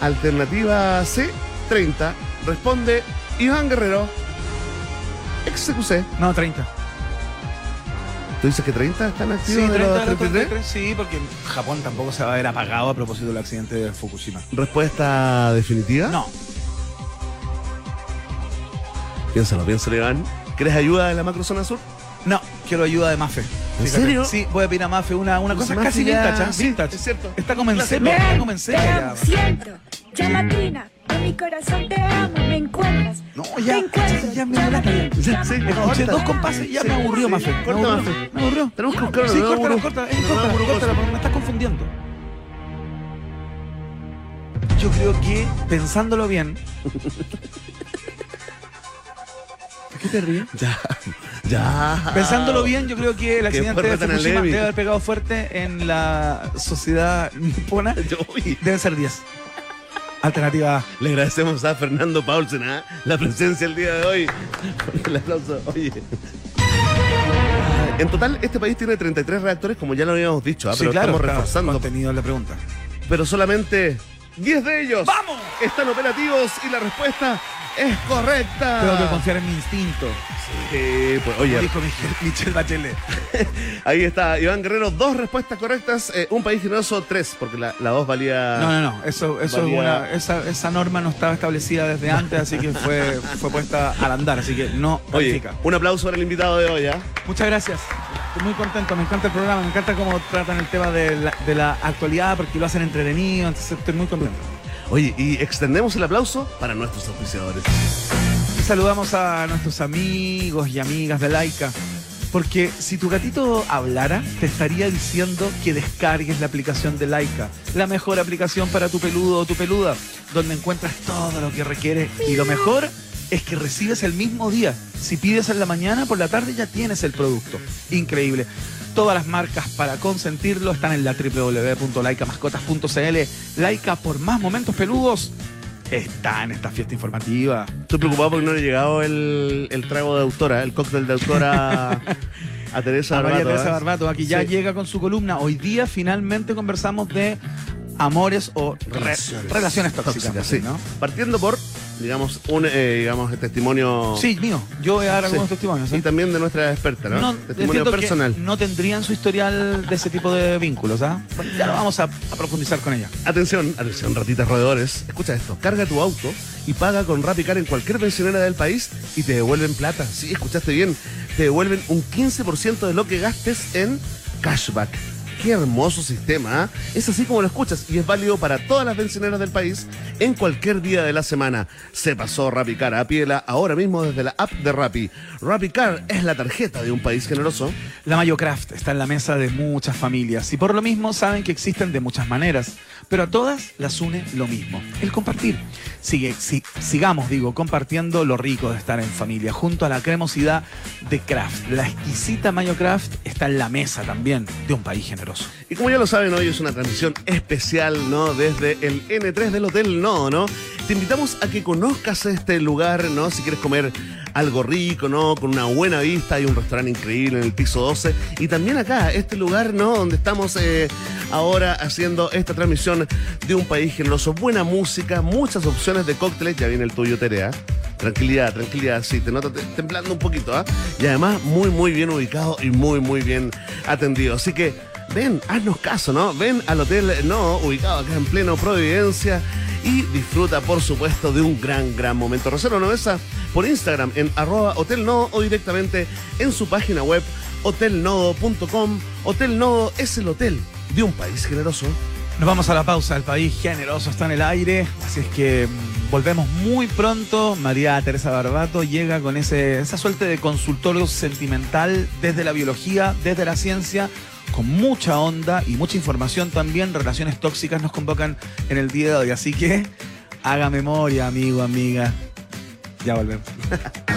Alternativa C, 30. Responde Iván Guerrero. XQC. No, 30. ¿Tú dices que 30 están activos Sí, de 30 los de los 33? 33, sí, porque Japón tampoco se va a ver apagado a propósito del accidente de Fukushima. ¿Respuesta definitiva? No, Piénsalo, piénsalo, Iván. ¿Quieres ayuda de la macrozona sur? no, quiero ayuda de Mafe. ¿En serio? Sí, voy a pedir a Mafe una, una cosa Mafe casi ya- vintage, ¿ah? sí, vintage. es cierto. Está como en Clásico. serio, está como en serio siento, en mi corazón te amo, me encuentras. No, te ya, encuentro, ya, ya me da la. Escuché dos compases y ya Sí, me aburrió sí, Mafe. Me corta, aburrió, Mafe. me aburrió. Tenemos que buscar una Sí, córtala, burbuja. córtala, porque me estás confundiendo. Yo creo que, pensándolo bien, ¿Qué te ríes? Ya, ya. Pensándolo bien, yo creo que el accidente de Fukushima debe haber pegado fuerte en la sociedad nipona. Deben ser 10. Alternativa. Le agradecemos a Fernando Paulsen ¿ah? la presencia el día de hoy. El aplauso. Oye. En total, este país tiene 33 reactores, como ya lo habíamos dicho, ¿ah? pero estamos está reforzando. contenido en la pregunta. Pero solamente 10 de ellos ¡Vamos! están operativos y la respuesta es correcta. Tengo que confiar en mi instinto. Sí, pues, oye, Dijo Michelle, Michelle Bachelet. ahí está Iván Guerrero, dos respuestas correctas, eh, un país generoso, tres, porque la, la dos valía... No, no, no. Eso, eso es una, esa, esa norma no estaba establecida desde antes, así que fue, fue puesta al andar, así que no Oye, califica. un aplauso para el invitado de hoy, ¿ah? Muchas gracias. Estoy muy contento, me encanta el programa, me encanta cómo tratan el tema de la, de la actualidad, porque lo hacen entretenido, entonces estoy muy contento. Oye, y extendemos el aplauso para nuestros auspiciadores. Saludamos a nuestros amigos y amigas de Laika. Porque si tu gatito hablara, te estaría diciendo que descargues la aplicación de Laika, la mejor aplicación para tu peludo o tu peluda, donde encuentras todo lo que requiere y lo mejor es que recibes el mismo día. Si pides en la mañana, por la tarde ya tienes el producto. Increíble. Todas las marcas para consentirlo están en la www.laicamascotas.cl. Laika por más momentos peludos está en esta fiesta informativa. Estoy preocupado porque no le ha llegado el, el trago de autora, el cóctel de autora a Teresa a María Barbato, Teresa ¿ah? Barbato, aquí ya Sí. llega con su columna. Hoy día finalmente conversamos de amores o re- Relaciones. relaciones, tóxicas. Tóxicas, sí. ¿no? Partiendo por, digamos, un eh, digamos, testimonio... Sí, mío. Yo voy a dar Sí. algunos testimonios. ¿eh? Y también de nuestra experta, ¿no? No, testimonio que personal. no tendrían su historial de ese tipo de vínculos, ¿ah? Bueno, ya lo vamos a, a profundizar con ella. Atención, atención, ratitas roedores. Escucha esto. Carga tu auto y paga con RappiCar en cualquier pensionera del país y te devuelven plata. Sí, escuchaste bien. Te devuelven un 15% de lo que gastes en cashback. Qué hermoso sistema, ¿ah? Es así como lo escuchas y es válido para todas las pensioneras del país en cualquier día de la semana. Se pasó RappiCar a Piela ahora mismo desde la app de Rappi. RappiCar es la tarjeta de un país generoso. La Mayocraft está en la mesa de muchas familias y por lo mismo saben que existen de muchas maneras, pero a todas las une lo mismo, el compartir. Sigue, si- sigamos, digo, compartiendo lo rico de estar en familia, junto a la cremosidad de Kraft. La exquisita Mayocraft está en la mesa también de un país generoso. Y como ya lo saben, hoy es una transmisión especial, ¿no? Desde el N3 del Hotel No, ¿no? Te invitamos a que conozcas este lugar, ¿no? Si quieres comer algo rico, ¿no? Con una buena vista, hay un restaurante increíble en el piso 12. Y también acá, este lugar, ¿no? Donde estamos eh, ahora haciendo esta transmisión de un país generoso. Buena música, muchas opciones de cócteles. Ya viene el tuyo, Terea. Tranquilidad, tranquilidad, sí, te noto te- temblando un poquito, ¿ah? Y además muy, muy bien ubicado y muy, muy bien atendido. Así que ven, haznos caso, ¿no? Ven al Hotel No, ubicado acá en pleno Providencia y disfruta, por supuesto, de un gran, gran momento. Reserva una mesa por Instagram en arroba Hotel Nodo o directamente en su página web hotelnodo.com. Hotel Nodo es el hotel de un país generoso. Nos vamos a la pausa, el país generoso está en el aire, así es que volvemos muy pronto. María Teresa Barbato llega con esa suerte de consultorio sentimental desde la biología, desde la ciencia, con mucha onda y mucha información también. Relaciones tóxicas nos convocan en el día de hoy, así que haga memoria, amigo, amiga. Ya volvemos.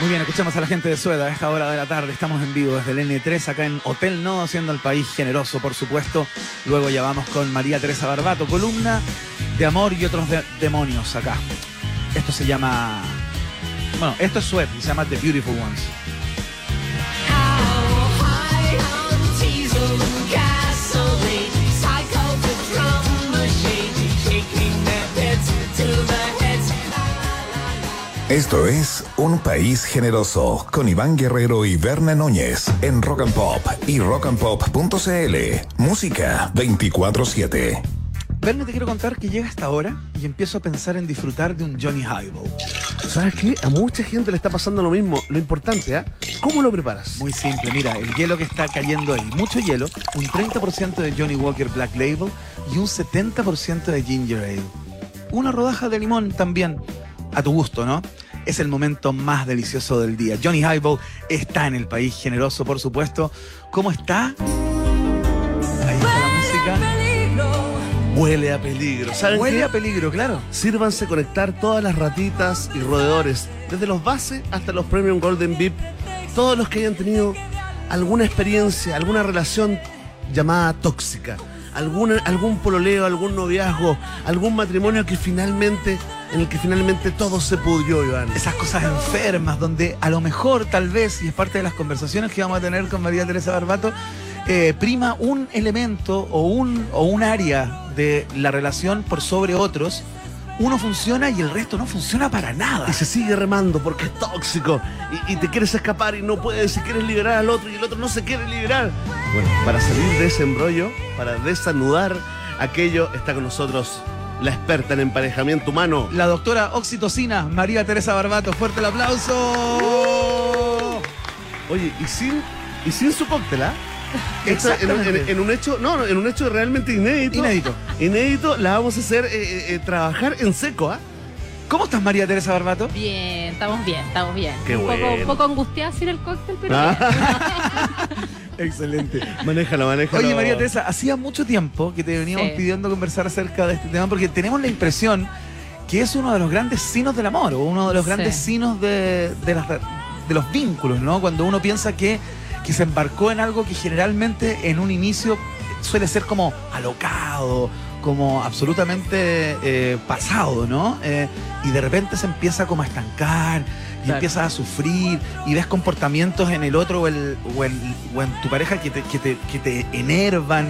Muy bien, escuchamos a la gente de Sueda a esta hora de la tarde. Estamos en vivo desde el N3 acá en Hotel No, haciendo el país generoso, por supuesto. Luego ya vamos con María Teresa Barbato, columna de amor y otros de- demonios acá. Esto se llama. Bueno, esto es Sued se llama The Beautiful Ones. Esto es Un País Generoso con Iván Guerrero y Berna Núñez en Rock and Pop y rockandpop.cl. Música 24-7. Verne, te quiero contar que llega esta hora y empiezo a pensar en disfrutar de un Johnny Highball. ¿Sabes qué? A mucha gente le está pasando lo mismo. Lo importante, ¿ah? ¿Cómo lo preparas? Muy simple, mira, el hielo que está cayendo ahí, mucho hielo, un 30% de Johnny Walker Black Label y un 70% de Ginger Ale. Una rodaja de limón también, a tu gusto, ¿no? Es el momento más delicioso del día. Johnny Highball está en el país generoso, por supuesto. ¿Cómo está? Ahí está la música. Huele a peligro. ¿Saben Huele qué? a peligro, claro. Sírvanse conectar todas las ratitas y roedores, desde los base hasta los Premium Golden VIP, todos los que hayan tenido alguna experiencia, alguna relación llamada tóxica, algún, algún pololeo, algún noviazgo, algún matrimonio que finalmente, en el que finalmente todo se pudrió, Iván. Esas cosas enfermas donde a lo mejor, tal vez, y es parte de las conversaciones que vamos a tener con María Teresa Barbato, eh, prima un elemento o un, o un área de la relación por sobre otros, uno funciona y el resto no funciona para nada. Y se sigue remando porque es tóxico y, y te quieres escapar y no puedes y quieres liberar al otro y el otro no se quiere liberar. Bueno, para salir de ese embrollo, para desanudar aquello, está con nosotros la experta en emparejamiento humano. La doctora oxitocina, María Teresa Barbato, fuerte el aplauso. Oye, y sin, y sin su cóctel, ¿ah? Esto en, un- en- Exactamente. en un hecho, no, no, en un hecho realmente inédito. Inédito. Inédito, la vamos a hacer eh, eh, eh, trabajar en seco, ¿ah? ¿Cómo estás, María Teresa Barbato? Bien, estamos bien, estamos bien. Qué un, poco, bueno. un poco angustiada sin el cóctel, pero Ah. bien. Excelente. Manéjalo, manéjalo. Oye, María Teresa, hacía mucho tiempo que te veníamos Sí. pidiendo conversar acerca de este tema porque tenemos la impresión que es uno de los grandes signos del amor, o uno de los Sí. grandes signos de, de las- de los vínculos, ¿no? Cuando uno piensa que, que se embarcó en algo que generalmente en un inicio suele ser como alocado, como absolutamente eh, pasado, ¿no? Eh, y de repente se empieza como a estancar y Claro. empiezas a sufrir y ves comportamientos en el otro o, el- o el- o en tu pareja que te, que te, que te enervan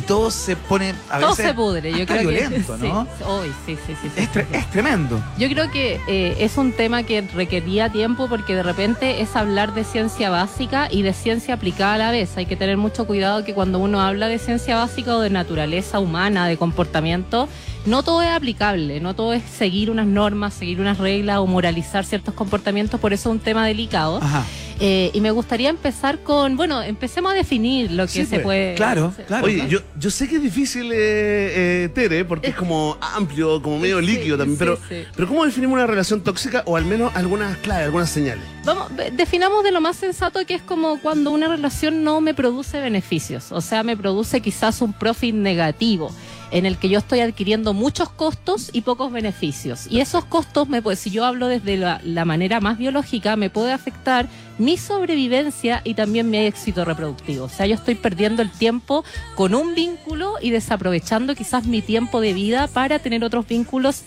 y todo se pone a Todo veces se pudre, yo creo violento, que. ¿no? Sí, Uy, sí, sí, sí. sí, Es, tre- es tremendo. Yo creo que eh, es un tema que requería tiempo porque de repente es hablar de ciencia básica y de ciencia aplicada a la vez. Hay que tener mucho cuidado que cuando uno habla de ciencia básica o de naturaleza humana, de comportamiento, no todo es aplicable, no todo es seguir unas normas, seguir unas reglas o moralizar ciertos comportamientos, por eso es un tema delicado. Ajá. Eh, y me gustaría empezar con, bueno, empecemos a definir lo que Sí, se pues, puede... claro, claro. Oye, yo, yo sé que es difícil, eh, eh, Tere, porque es como amplio, como medio Sí, líquido también, sí, pero, sí. pero ¿cómo definimos una relación tóxica o al menos algunas claves, algunas señales? Vamos, definamos de lo más sensato que es como cuando una relación no me produce beneficios, o sea, me produce quizás un profit negativo en el que yo estoy adquiriendo muchos costos y pocos beneficios. Y esos costos, me, pues, si yo hablo desde la, la manera más biológica, me puede afectar mi sobrevivencia y también mi éxito reproductivo. O sea, yo estoy perdiendo el tiempo con un vínculo y desaprovechando quizás mi tiempo de vida para tener otros vínculos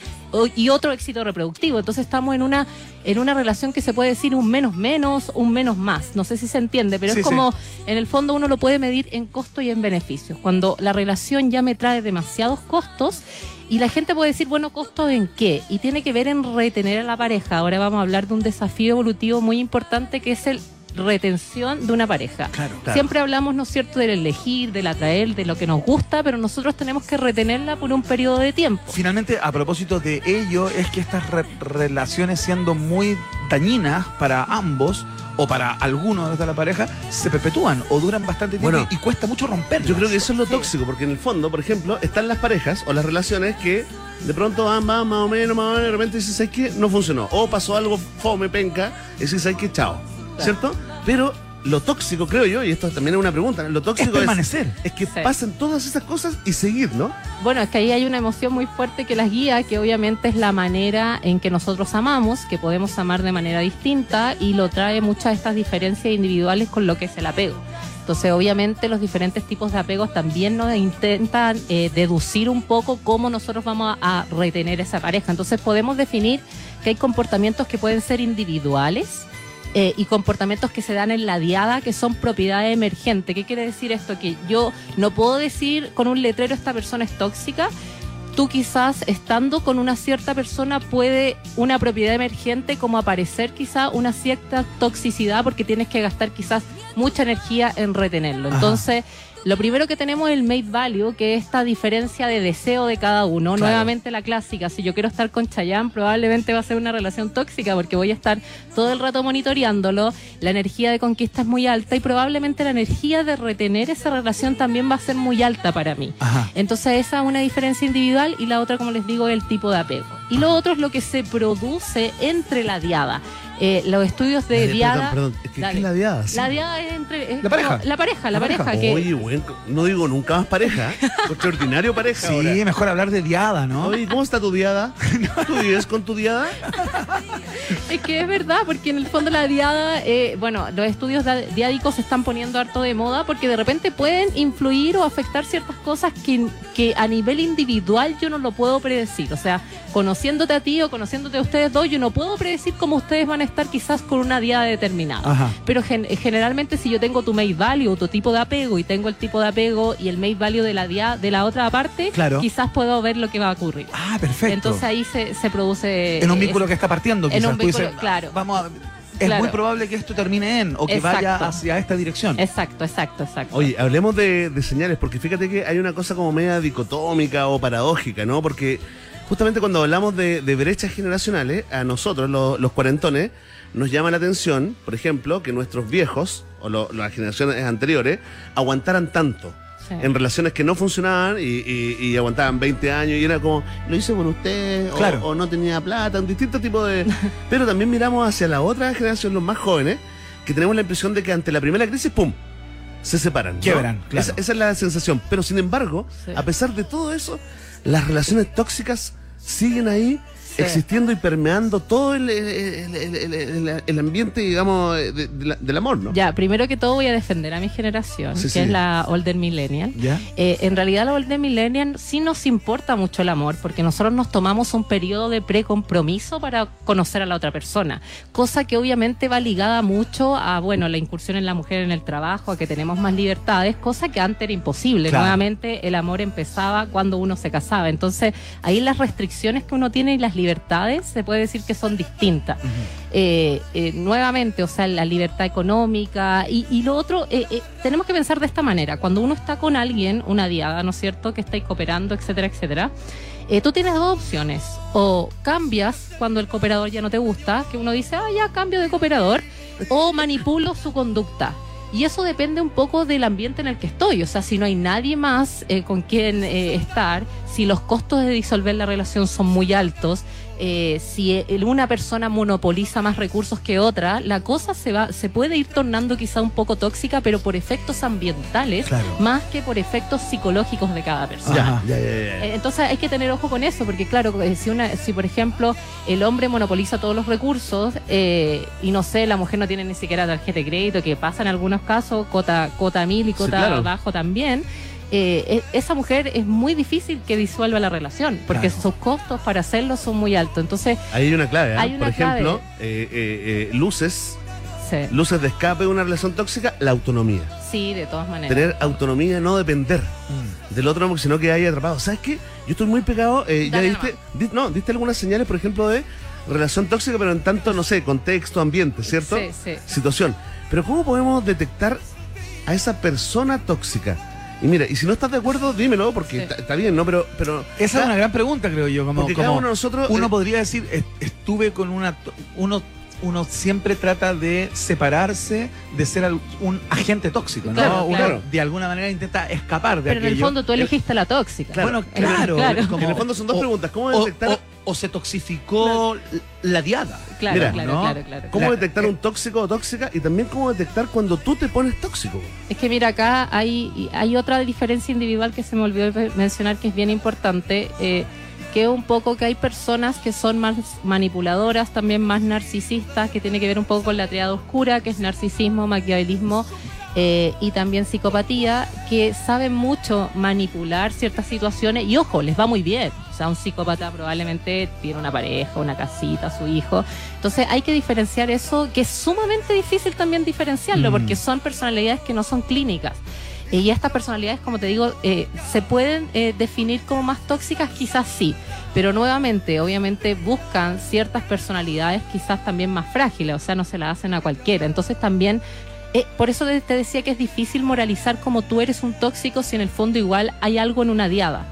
y otro éxito reproductivo. Entonces estamos en una en una relación que se puede decir un menos menos, un menos más. No sé si se entiende, pero Sí, es como en el fondo uno lo puede medir en costo y en beneficios. Cuando la relación ya me trae demasiados costos y la gente puede decir, bueno, ¿costo en qué? Y tiene que ver en retener a la pareja. Ahora vamos a hablar de un desafío evolutivo muy importante que es el retención de una pareja. Claro. Claro. Siempre hablamos, ¿no es cierto?, del elegir, del atraer, de lo que nos gusta, pero nosotros tenemos que retenerla por un periodo de tiempo. Finalmente, a propósito de ello, es que estas re- relaciones siendo muy dañinas para ambos o para algunos de la pareja, se perpetúan o duran bastante tiempo Bueno, y, cuesta mucho romperlas. Yo creo que eso es lo Sí. tóxico, porque en el fondo, por ejemplo, están las parejas o las relaciones que de pronto van, van más o menos, más o menos, y de repente dices, ¿sabes qué? No funcionó. O pasó algo fome, penca, y dices, ¿sabes qué? Chao. ¿Cierto? Pero lo tóxico, creo yo, y esto también es una pregunta, lo tóxico es, permanecer. es que Sí. pasen todas esas cosas y seguir, ¿no? Bueno, es que ahí hay una emoción muy fuerte que las guía, que obviamente es la manera en que nosotros amamos, que podemos amar de manera distinta y lo trae muchas de estas diferencias individuales con lo que es el apego. Entonces, obviamente, los diferentes tipos de apegos también nos intentan eh, deducir un poco cómo nosotros vamos a, a retener esa pareja. Entonces, podemos definir que hay comportamientos que pueden ser individuales, eh, y comportamientos que se dan en la diada que son propiedad emergente. ¿Qué quiere decir esto? Que yo no puedo decir con un letrero esta persona es tóxica. Tú quizás estando con una cierta persona puede una propiedad emergente como aparecer quizás una cierta toxicidad porque tienes que gastar quizás mucha energía en retenerlo. Ajá. Lo primero que tenemos es el mate value, que es esta diferencia de deseo de cada uno. Claro. Nuevamente la clásica, si yo quiero estar con Chayanne, probablemente va a ser una relación tóxica porque voy a estar todo el rato monitoreándolo, la energía de conquista es muy alta y probablemente la energía de retener esa relación también va a ser muy alta para mí. Ajá. Entonces esa es una diferencia individual y la otra, como les digo, es el tipo de apego. Y lo otro es lo que se produce entre la diada. Eh, los estudios de perdón, diada... perdón, que- ¿qué Dale. es la diada? La diada es entre... es La pareja. como- La pareja, la, La pareja. pareja. que, Oye, bueno, no digo nunca más pareja. ¿eh? Extraordinario pareja. Sí, ahora. mejor hablar de diada, ¿no? Oye, ¿cómo está tu diada? ¿Tú vives con tu diada? Es que es verdad, porque en el fondo la diada, eh, bueno, los estudios diádicos se están poniendo harto de moda porque de repente pueden influir o afectar ciertas cosas que, que a nivel individual yo no lo puedo predecir. O sea, conociéndote a ti o conociéndote a ustedes dos, yo no puedo predecir cómo ustedes van a estar quizás con una diada determinada. Ajá. Pero gen- generalmente si yo tengo tu mate value o tu tipo de apego y tengo el tipo de apego y el mate value de la dia- de la otra parte, Claro. quizás puedo ver lo que va a ocurrir. Ah, perfecto. Entonces ahí se, se produce... en un vínculo que está partiendo, en quizás. un Tú dices, vínculo, claro. Vamos a, es Claro. muy probable que esto termine en o que vaya hacia esta dirección. Exacto, exacto, exacto. Oye, hablemos de, de señales, porque fíjate que hay una cosa como media dicotómica o paradójica, ¿no? Porque justamente cuando hablamos de, de brechas generacionales, a nosotros, los, los cuarentones, nos llama la atención, por ejemplo, que nuestros viejos, o lo- las generaciones anteriores, aguantaran tanto. Sí. En relaciones que no funcionaban y, y- y aguantaban 20 años y era como, lo hice por usted, o, Claro. o no tenía plata, un distinto tipo de... Pero también miramos hacia la otra generación, los más jóvenes, que tenemos la impresión de que ante la primera crisis, ¡pum! se separan. ¿no? Quiebran, claro. Esa, esa es la sensación. Pero sin embargo, Sí. a pesar de todo eso, las relaciones tóxicas siguen ahí Sí. existiendo y permeando todo el, el- ambiente, digamos, de- de la- del amor, ¿no? Ya, primero que todo voy a defender a mi generación, Sí, que sí. es la Older Millennial. ¿Ya? Eh, en realidad la Older Millennial sí nos importa mucho el amor, porque nosotros nos tomamos un periodo de precompromiso para conocer a la otra persona, cosa que obviamente va ligada mucho a, bueno, la incursión en la mujer en el trabajo, a que tenemos más libertades, cosa que antes era imposible. Claro. Nuevamente el amor empezaba cuando uno se casaba. Entonces ahí las restricciones que uno tiene y las libertades se puede decir que son distintas. Eh, eh, nuevamente, o sea, la libertad económica y, y lo otro, eh, eh, tenemos que pensar de esta manera. Cuando uno está con alguien, una diada, ¿no es cierto?, que estáis cooperando, etcétera, etcétera, tú tienes dos opciones. O cambias cuando el cooperador ya no te gusta, que uno dice, ah, ya cambio de cooperador, o manipulo su conducta. Y eso depende un poco del ambiente en el que estoy. O sea, si no hay nadie más eh, con quien eh, estar, si los costos de disolver la relación son muy altos, eh, si el- una persona monopoliza más recursos que otra, la cosa se va, se puede ir tornando quizá un poco tóxica, pero por efectos ambientales, Claro. más que por efectos psicológicos de cada persona. Ajá. Ya, ya, ya, ya. Eh, Entonces hay que tener ojo con eso, porque claro, eh, si, una, si por ejemplo el hombre monopoliza todos los recursos eh, y no sé, la mujer no tiene ni siquiera tarjeta de crédito, que pasa en algunos casos, cota, cota mil y Sí, cota claro. bajo también, eh, e- esa mujer es muy difícil que disuelva la relación, porque Claro. sus costos para hacerlo son muy altos. Entonces, Ahí hay una clave, ¿eh? Hay una Por ejemplo, clave. eh, eh, eh, luces, sí, luces de escape de una relación tóxica, la autonomía. sí, de todas maneras. Tener autonomía, no depender Mm. del otro, sino que haya atrapado. ¿Sabes qué? Yo estoy muy pegado. eh, ya diste, di- no, diste algunas señales, por ejemplo, de relación tóxica, pero en tanto, no sé, contexto, ambiente, ¿cierto? Sí, sí. Situación. Pero ¿cómo podemos detectar a esa persona tóxica? Y mira, y si no estás de acuerdo, dímelo, porque Sí. está, está bien, ¿no? Pero, pero Esa es una gran pregunta, creo yo. Como, Porque cada como uno de nosotros, uno eh, podría decir, "Est- estuve con una... Uno, uno siempre trata de separarse de ser un agente tóxico, ¿no? Claro, uno claro. de alguna manera intenta escapar de Pero en el fondo tú elegiste la tóxica. Bueno, Eh, claro. claro. como- en el fondo son dos o- preguntas. ¿Cómo o, detectar, o- o se toxificó la diada. Claro, Mira, claro, ¿no? claro, claro. cómo detectar un tóxico o tóxica? Y también cómo detectar cuando tú te pones tóxico. Es que mira, acá hay, hay otra diferencia individual que se me olvidó mencionar que es bien importante, eh, que es un poco que hay personas que son más manipuladoras, también más narcisistas, que tiene que ver un poco con la triada oscura, que es narcisismo, maquiavelismo eh, y también psicopatía, que saben mucho manipular ciertas situaciones y ojo, les va muy bien. O sea, un psicópata probablemente tiene una pareja, una casita, su hijo. Entonces hay que diferenciar eso, que es sumamente difícil también diferenciarlo, Mm. porque son personalidades que no son clínicas. Eh, Y estas personalidades, como te digo, eh, se pueden eh, definir como más tóxicas, quizás sí, pero nuevamente, obviamente buscan ciertas personalidades quizás también más frágiles, o sea, no se las hacen a cualquiera. Entonces también eh, por eso te decía que es difícil moralizar como tú eres un tóxico si en el fondo igual hay algo en una diada.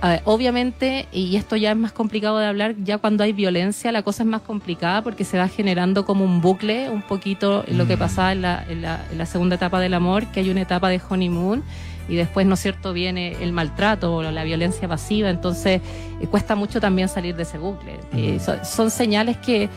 Ah, obviamente, y esto ya es más complicado de hablar, ya cuando hay violencia la cosa es más complicada porque se va generando como un bucle, un poquito lo que pasaba en la, en la- en la segunda etapa del amor, que hay una etapa de honeymoon y después, ¿no es cierto?, viene el maltrato o la violencia pasiva, entonces eh, cuesta mucho también salir de ese bucle. Eh, so- son señales que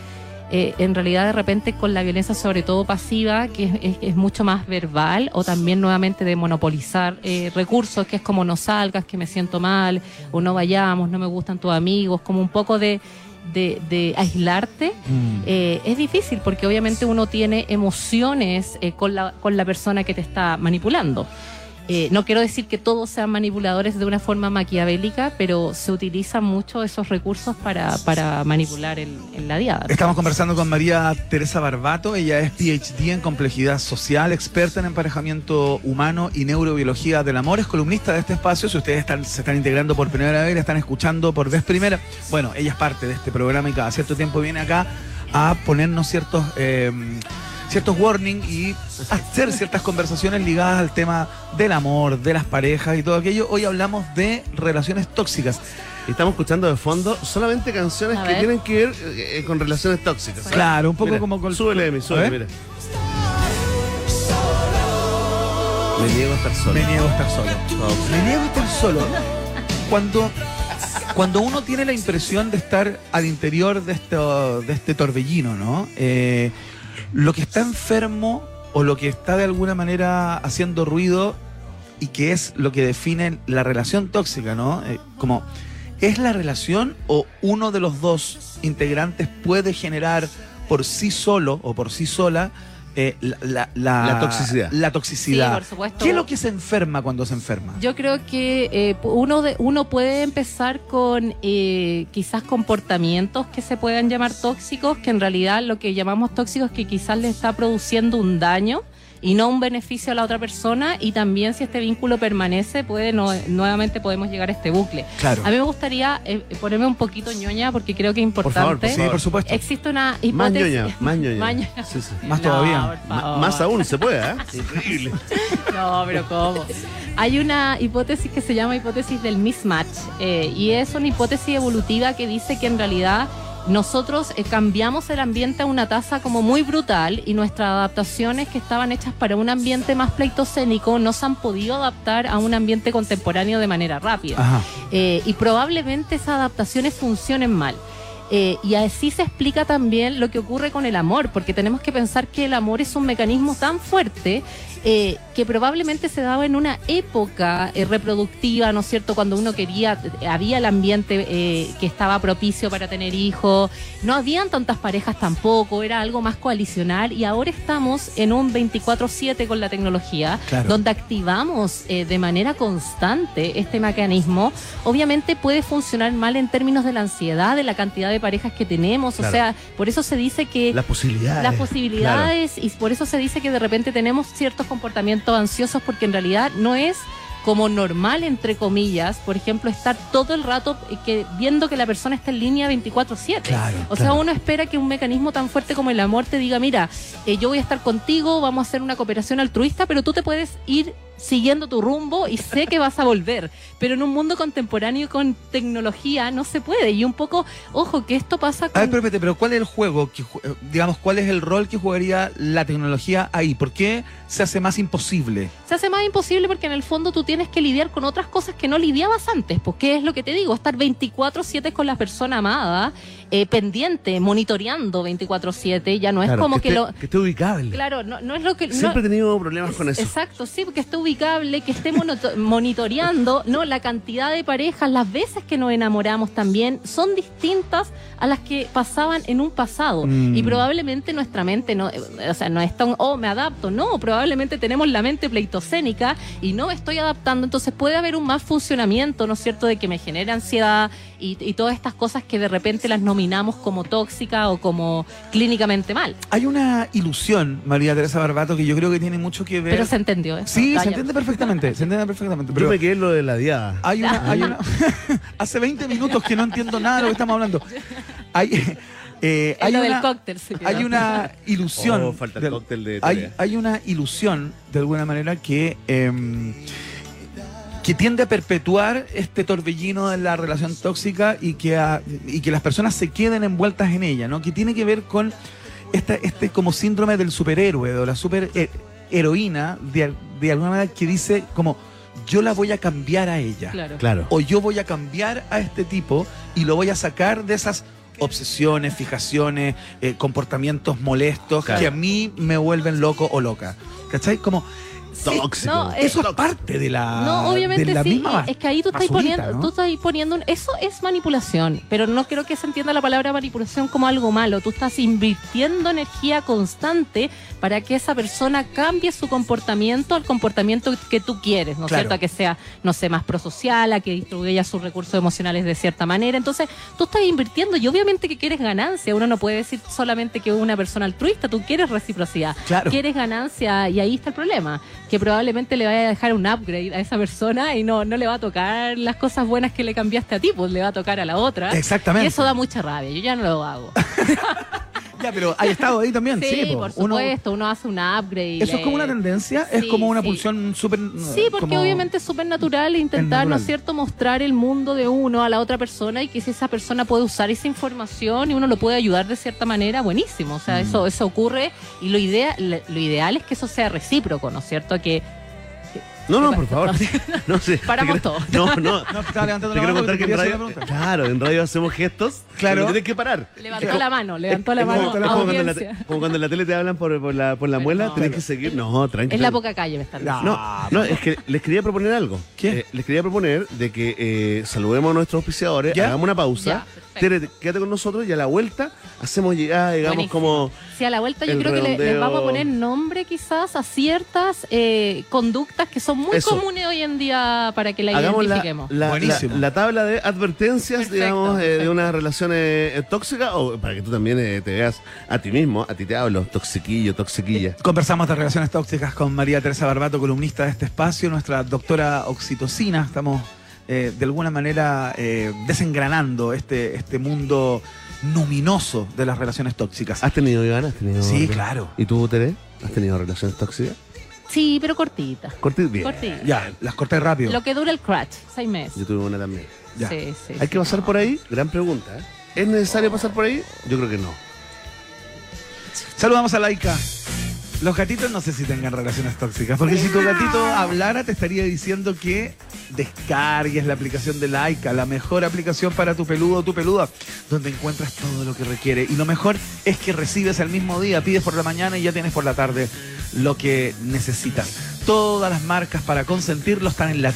eh, en realidad de repente con la violencia sobre todo pasiva, que es, es- es mucho más verbal, o también nuevamente de monopolizar eh, recursos, que es como no salgas, que me siento mal, o no vayamos, no me gustan tus amigos, como un poco de, de, de aislarte, eh, es difícil porque obviamente uno tiene emociones eh, con, la, con la persona que te está manipulando. Eh, no quiero decir que todos sean manipuladores de una forma maquiavélica, pero se utilizan mucho esos recursos para, para manipular el, en la diada. Estamos conversando con María Teresa Barbato, ella es PhD en complejidad social, experta en emparejamiento humano y neurobiología del amor, es columnista de este espacio, si ustedes están, se están integrando por primera vez, la están escuchando por vez primera, bueno, ella es parte de este programa y cada cierto tiempo viene acá a ponernos ciertos... eh, ciertos warnings y hacer ciertas conversaciones ligadas al tema del amor, de las parejas y todo aquello. Hoy hablamos de relaciones tóxicas. Estamos escuchando de fondo solamente canciones que tienen que ver eh, con relaciones tóxicas. Claro, un poco Mira, como con- Súbele, Emi, A súbele, mira. Me niego a estar solo. Me niego a estar solo. Me niego a estar solo. Cuando, cuando uno tiene la impresión de estar al interior de, esto, de este torbellino, ¿no? Eh, lo que está enfermo o lo que está de alguna manera haciendo ruido y que es lo que define la relación tóxica, ¿no? Eh, como, ¿es la relación o uno de los dos integrantes puede generar por sí solo o por sí sola eh, la, la- la- La toxicidad. La toxicidad. Sí, por supuesto. ¿Qué es lo que se enferma cuando se enferma? Yo creo que eh, uno, de, uno puede empezar con eh, quizás comportamientos que se puedan llamar tóxicos, que en realidad lo que llamamos tóxicos es que quizás le está produciendo un daño y no un beneficio a la otra persona y también si este vínculo permanece puede no- nuevamente podemos llegar a este bucle. Claro. A mí me gustaría eh, ponerme un poquito ñoña porque creo que es Por favor, por importante. Sí, por supuesto. Existe una Más hipótesis. ñoña, más ñoña. Más ñoña. Sí, sí. Más No, todavía. favor. más aún se puede, ¿eh? Increíble. No, pero ¿cómo? Hay una hipótesis que se llama hipótesis del mismatch eh, y es una hipótesis evolutiva que dice que en realidad nosotros eh, cambiamos el ambiente a una tasa como muy brutal y nuestras adaptaciones que estaban hechas para un ambiente más pleitocénico no se han podido adaptar a un ambiente contemporáneo de manera rápida. Eh, y probablemente esas adaptaciones funcionen mal. Eh, y así se explica también lo que ocurre con el amor, porque tenemos que pensar que el amor es un mecanismo tan fuerte eh, que probablemente se daba en una época eh, reproductiva, ¿no es cierto? Cuando uno quería, había el ambiente eh, que estaba propicio para tener hijos, no habían tantas parejas tampoco, era algo más coalicional y ahora estamos en un 24/7 con la tecnología, Claro. donde activamos eh, de manera constante este mecanismo, obviamente puede funcionar mal en términos de la ansiedad, de la cantidad de parejas que tenemos, Claro. o sea, por eso se dice que Las posibilidades. las posibilidades y por eso se dice que de repente tenemos ciertos comportamientos ansiosos porque en realidad no es como normal entre comillas, por ejemplo, estar todo el rato eh, que viendo que la persona está en línea 24/7. Claro, o sea, uno espera que un mecanismo tan fuerte como el amor te diga, mira, eh, yo voy a estar contigo, vamos a hacer una cooperación altruista, pero tú te puedes ir siguiendo tu rumbo y sé que vas a volver. Pero en un mundo contemporáneo con tecnología no se puede. Y un poco, ojo, que esto pasa A con... ver, pero, espérate, pero ¿cuál es el juego? Que, eh, digamos, ¿cuál es el rol que jugaría la tecnología ahí? ¿Por qué se hace más imposible? se hace más imposible porque en el fondo tú tienes que lidiar con otras cosas que no lidiabas antes. Porque es lo que te digo, estar 24/7 con la persona amada, eh, pendiente, monitoreando 24/7, ya no es Claro, como que, esté, lo... que esté ubicable. Claro, no, no es lo que... no- Siempre he tenido problemas con eso. Exacto, sí, porque esté ubicable, que esté monitoreando, ¿no? La cantidad de parejas, las veces que nos enamoramos también, son distintas a las que pasaban en un pasado. Mm. Y probablemente nuestra mente no, eh, o sea, no es tan, oh, me adapto, no, probablemente tenemos la mente pleitocénica y no me estoy adaptando, entonces puede haber un más funcionamiento, ¿no es cierto?, de que me genere ansiedad y, y todas estas cosas que de repente las nominamos como tóxica o como clínicamente mal. Hay una ilusión, María Teresa Barbato, que yo creo que tiene mucho que ver. Pero se entendió eso. Sí, se entiende perfectamente, se entiende perfectamente. Yo Pero me quedé en lo de la diada. hay una, hay una- hace 20 minutos que no entiendo nada de lo que estamos hablando. Hay, Eh, Es hay, lo del una, cóctel, se quedó. hay una ilusión. Oh, falta el del- cóctel de hay, hay una ilusión, de alguna manera, que, em, que tiende a perpetuar este torbellino de la relación tóxica y que, a- y que las personas se queden envueltas en ella, ¿no? Que tiene que ver con esta, este como síndrome del superhéroe o la super eh, heroína, de, de alguna manera, que dice como yo la voy a cambiar a ella Claro. Claro. o yo voy a cambiar a este tipo y lo voy a sacar de esas obsesiones, fijaciones, eh, comportamientos molestos Claro. que a mí me vuelven loco o loca. ¿Cachai? Como Tóxico. no, eso es parte de la, No, obviamente de la sí. misma Es que ahí tú estás poniendo, ¿no? tú estás poniendo, un- eso es manipulación, pero no creo que se entienda la palabra manipulación como algo malo. Tú estás invirtiendo energía constante para que esa persona cambie su comportamiento al comportamiento que tú quieres, ¿no es Claro. cierto? A que sea, no sé, más prosocial, a que distribuya sus recursos emocionales de cierta manera. Entonces, tú estás invirtiendo y obviamente que quieres ganancia. Uno no puede decir solamente que es una persona altruista, tú quieres reciprocidad Claro. quieres ganancia y ahí está el problema, que probablemente le vaya a dejar un upgrade a esa persona y no, no le va a tocar las cosas buenas que le cambiaste a ti, pues le va a tocar a la otra. Exactamente. Y eso da mucha rabia, yo ya no lo hago. Ya, pero hay estado ahí también, sí. Sí, po. por supuesto, uno hace un upgrade. eso es como una tendencia, es Sí, como una sí. pulsión súper. Sí, porque obviamente es súper natural intentar, ¿no es cierto?, mostrar el mundo de uno a la otra persona y que si esa persona puede usar esa información y uno lo puede ayudar de cierta manera, buenísimo. O sea, Mm. eso, eso ocurre y lo, idea, lo ideal es que eso sea recíproco, ¿no es cierto? Que No, no, ¿Qué por favor. No sé. Paramos quiero- todo. No, no. No, estaba levantando la quiero mano contar que en radio, claro, en radio hacemos gestos. Claro. Tienes que parar. levantó la mano, levantó la como- mano. como cuando en la, audiencia. te- como cuando en la tele te hablan por, por la, por la Pero muela, no. tenés que seguir. No, tranquilo. Es la poca calle, me están diciendo. No, no, es que les quería proponer algo. ¿Qué? Eh, les quería proponer de que eh, saludemos a nuestros auspiciadores, ¿Ya? hagamos una pausa. Ya. Tere, quédate con nosotros y a la vuelta hacemos ya, digamos, Buenísimo. como. Sí, a la vuelta yo el creo que le- les vamos a poner nombre quizás a ciertas eh, conductas que son muy Eso. comunes hoy en día para que la Hagamos identifiquemos. la, Buenísimo. la- la tabla de advertencias, Perfecto, digamos, eh, de unas relaciones eh, tóxicas, o para que tú también eh, te veas a ti mismo, a ti te hablo, toxiquillo, toxiquilla. Conversamos de relaciones tóxicas con María Teresa Barbato, columnista de este espacio, nuestra doctora oxitocina. Estamos eh, de alguna manera eh, desengranando este, este mundo luminoso de las relaciones tóxicas. ¿Has tenido, Iván? ¿Has tenido? Sí, claro. ¿Y tú, Tere? ¿Has tenido relaciones tóxicas? Sí, pero cortita. Corti- bien. Cortita. Ya, las corté rápido. Lo que dura el crash, seis meses. Yo tuve una también. Ya. Sí, sí. ¿Hay que pasar por ahí? Gran pregunta. ¿eh? ¿Es necesario pasar por ahí? Yo creo que no. Saludamos a Laika. Los gatitos no sé si tengan relaciones tóxicas, porque si tu gatito hablara te estaría diciendo que descargues la aplicación de Laika, la mejor aplicación para tu peludo o tu peluda, donde encuentras todo lo que requiere. Y lo mejor es que recibes el mismo día, pides por la mañana y ya tienes por la tarde lo que necesitas. Todas las marcas para consentirlo están en la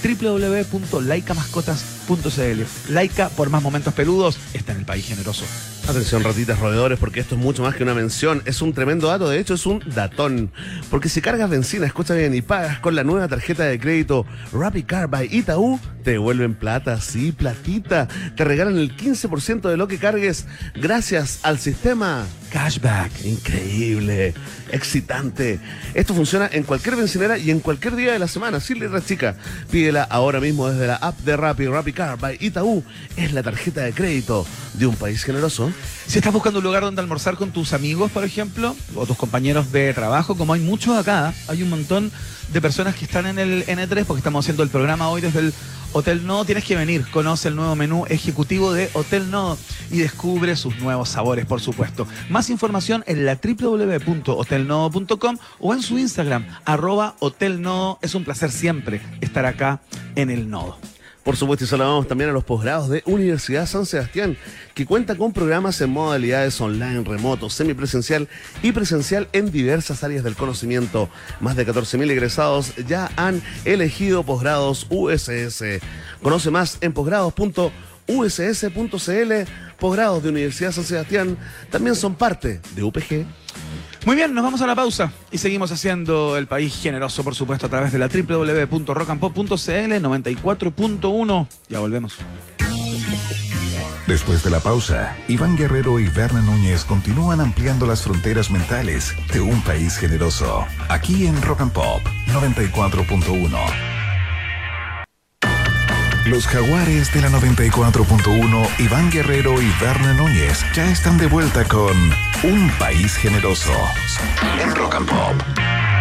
www.laicamascotas.cl. Laika, por más momentos peludos, está en el país generoso. Atención, ratitas roedores, porque esto es mucho más que una mención. Es un tremendo dato, de hecho, es un datón. Porque si cargas benzina, escucha bien, y pagas con la nueva tarjeta de crédito Rapid Car by Itaú, te devuelven plata, sí, platita. Te regalan el 15% de lo que cargues gracias al sistema Cashback. Increíble, excitante. Esto funciona en cualquier bencinera y en cualquier día de la semana. Sí, letra chica. Pídela ahora mismo desde la app de Rappi, Rappi Car by Itaú. Es la tarjeta de crédito de un país generoso. Si estás buscando un lugar donde almorzar con tus amigos, por ejemplo, o tus compañeros de trabajo, como hay muchos acá, hay un montón de personas que están en el N3 porque estamos haciendo el programa hoy desde el Hotel Nodo. Tienes que venir, conoce el nuevo menú ejecutivo de Hotel Nodo y descubre sus nuevos sabores, por supuesto. Más información en la www.hotelnodo.com o en su Instagram, arroba Hotel Nodo. Es un placer siempre estar acá en el Nodo. Por supuesto, y saludamos también a los posgrados de Universidad San Sebastián, que cuenta con programas en modalidades online, remoto, semipresencial y presencial en diversas áreas del conocimiento. Más de 14.000 egresados ya han elegido posgrados USS. Conoce más en posgrados.uss.cl. Posgrados de Universidad San Sebastián también son parte de UPG. Muy bien, nos vamos a la pausa y seguimos haciendo el país generoso, por supuesto, a través de la www.rockandpop.cl 94.1. Ya volvemos. Después de la pausa, Iván Guerrero y Berna Núñez continúan ampliando las fronteras mentales de un país generoso. Aquí en Rock and Pop 94.1. Los jaguares de la 94.1, Iván Guerrero y Berna Núñez ya están de vuelta con Un País Generoso en Rock and Pop.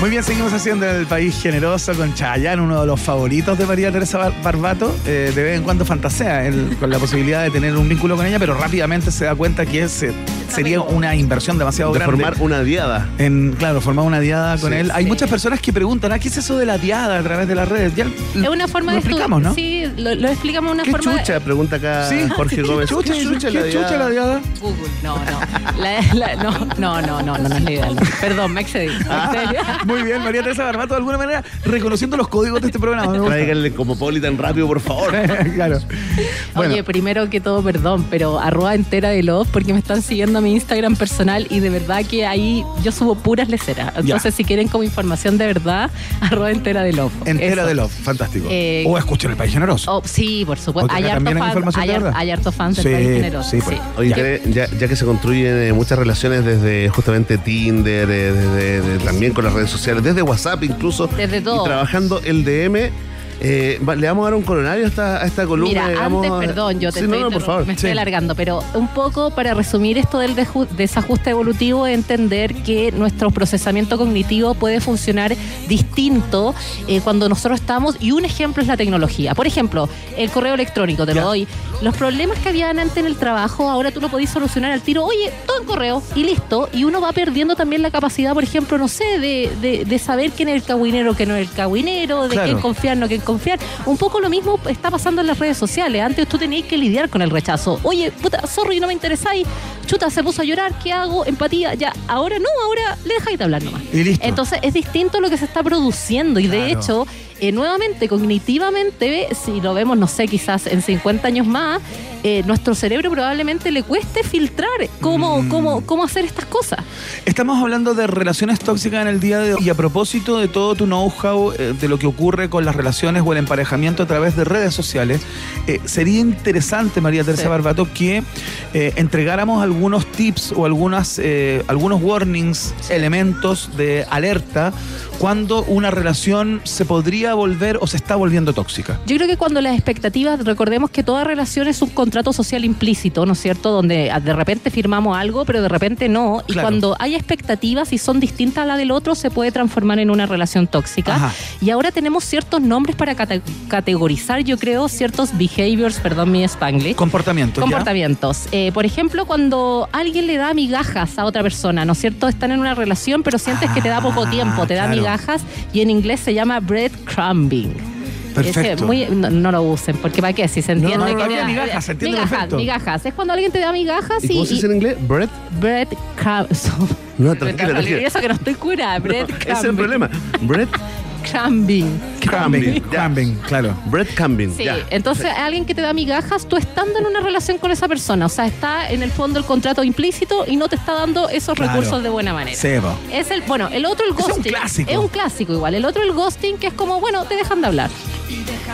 Muy bien, seguimos haciendo el país generoso con Chayanne, uno de los favoritos de María Teresa Bar- Barbato. Eh, de vez en cuando fantasea él con la posibilidad de tener un vínculo con ella, pero rápidamente se da cuenta que es, eh, sería una inversión demasiado De grande. formar una diada. En, claro, formar una diada con Sí. él. Hay muchas personas que preguntan, ¿ah, ¿qué es eso de la diada a través de las redes? Ya Es una forma lo de explicamos, ¿no? Sí, lo, lo explicamos de una ¿Qué forma. de- chucha? Pregunta acá Sí. Jorge ¿Qué Gómez. chucha, ¿Qué chucha, ¿Qué la chucha diada? la diada? Google, no, no. La- la- no, no, no, no, no, no es la idea. Perdón, me excedí. me excedí. Muy bien, María Teresa Barbato, de alguna manera reconociendo los códigos de este programa. Tráiganle Cosmopolitan rápido, por favor. claro. Bueno, Oye, primero que todo, perdón, pero arroba entera de love porque me están siguiendo a mi Instagram personal y de verdad que ahí yo subo puras leceras. Entonces, si quieren como información de verdad, arroba entera de love. entera Eso. de Love, fantástico. Eh, o escuchen el país generoso. Oh, sí, por supuesto. Hay harto, fan- hay, hay harto fans del Sí, país generoso. sí, pues. Oye, Ya. Tere, ya, ya que se construyen eh, muchas relaciones desde justamente Tinder, eh, desde, de- también con las redes sociales, desde WhatsApp incluso, Desde todo. y trabajando el DM, eh, le vamos a dar un coronario a esta, a esta columna. Mira, digamos, antes, perdón, yo te Sí, estoy, no, no, por interrum- favor. me estoy alargando, pero un poco para resumir esto del desajuste evolutivo, entender que nuestro procesamiento cognitivo puede funcionar distinto eh, cuando nosotros estamos, y un ejemplo es la tecnología. Por ejemplo, el correo electrónico, te lo doy. Los problemas que habían antes en el trabajo, ahora tú lo podés solucionar al tiro, oye, todo en correo y listo, y uno va perdiendo también la capacidad, por ejemplo, no sé, de, de- de saber quién es el cagüinero, quién no es el cagüinero, de Claro. quién confiar, no quién confiar. Un poco lo mismo está pasando en las redes sociales. Antes tú tenías que lidiar con el rechazo. Oye, puta, sorry, no me interesáis. Chuta, se puso a llorar, ¿qué hago? Empatía, ya. Ahora no, ahora le dejáis de hablar nomás. Y listo. Entonces es distinto lo que se está produciendo y de hecho, eh, nuevamente, cognitivamente, si lo vemos, no sé, quizás en 50 años más, eh, nuestro cerebro probablemente le cueste filtrar cómo, Mm. cómo, cómo hacer estas cosas. Estamos hablando de relaciones tóxicas en el día de hoy. Y a propósito de todo tu know-how, eh, de lo que ocurre con las relaciones o el emparejamiento a través de redes sociales, sería interesante, María Teresa Sí. Barbato, que entregáramos algunos tips o algunas, algunos warnings, elementos de alerta cuando una relación se podría volver o se está volviendo tóxica. Yo creo que cuando las expectativas, recordemos que toda relación es un contrato social implícito, ¿no es cierto? Donde ah, de repente firmamos algo, pero de repente no. Y Claro. cuando hay expectativas y son distintas a la del otro, se puede transformar en una relación tóxica. Ajá. Y ahora tenemos ciertos nombres para cate- categorizar, yo creo, ciertos behaviors, perdón mi spanglish. Comportamientos. Comportamientos. Eh, por ejemplo, cuando alguien le da migajas a otra persona, ¿no es cierto? Están en una relación, pero sientes que te da poco Ah, tiempo, te da migajas y en inglés se llama breadcrumbing. Perfecto. Ese, muy- no, no lo usen, porque ¿para qué? Si se entiende no, que no, da- migajas, se entiende migajas, perfecto. migajas. Es cuando alguien te da migajas ¿Y y, cómo se dice en inglés? ¿Bread? breadcrumbs. No, tranquila, Y tranquila. eso que no estoy cura, Ese es el problema. Bread Crumbing. crumbing. Crumbing, claro. Bread crumbing. Sí, ya. entonces alguien que te da migajas, tú estando en una relación con esa persona, o sea, está en el fondo el contrato implícito y no te está dando esos Claro. recursos de buena manera. Po. Es el, bueno, el otro el Ese es un ghosting. clásico. Es un clásico igual. El otro el ghosting que es como, bueno, te dejan de hablar.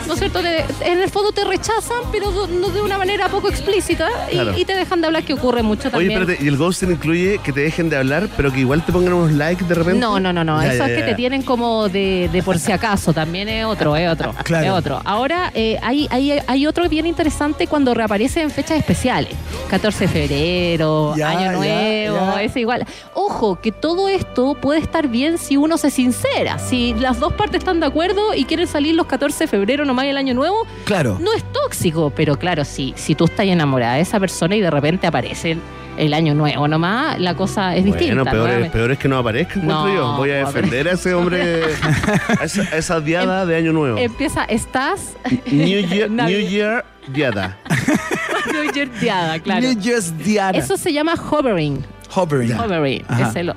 ¿No es cierto? Te- en el fondo te rechazan, pero de- no de una manera poco explícita y, Claro. y te dejan de hablar, que ocurre mucho Oye, también. espérate, ¿y el ghosting incluye que te dejen de hablar, pero que igual te pongan unos likes de repente? No, no, no, no. Ya, Eso ya, es que ya. te tienen como de, de por si acaso. También es otro, es otro. Claro. Es otro. Ahora, eh, hay, hay, hay otro bien interesante cuando reaparece en fechas especiales. 14 de febrero, Ya, Año Nuevo, ya. es igual. Ojo, que todo esto puede estar bien si uno se sincera. Si las dos partes están de acuerdo y quieren salir los 14 de febrero nomás el Año Nuevo, Claro. no es tóxico. Pero claro, si, si tú estás enamorada de esa persona y de repente aparece el Año Nuevo nomás, la cosa es distinta. Bueno, peor es, peor es que no aparezca, No, yo. Voy a defender a ese hombre, a esa, a esa diada de Año Nuevo. Empieza, estás. New Year, New Year diada. New Year diada, claro. New Year's Diana. Eso se llama hovering. Hovering. Hovering. Ajá. es el,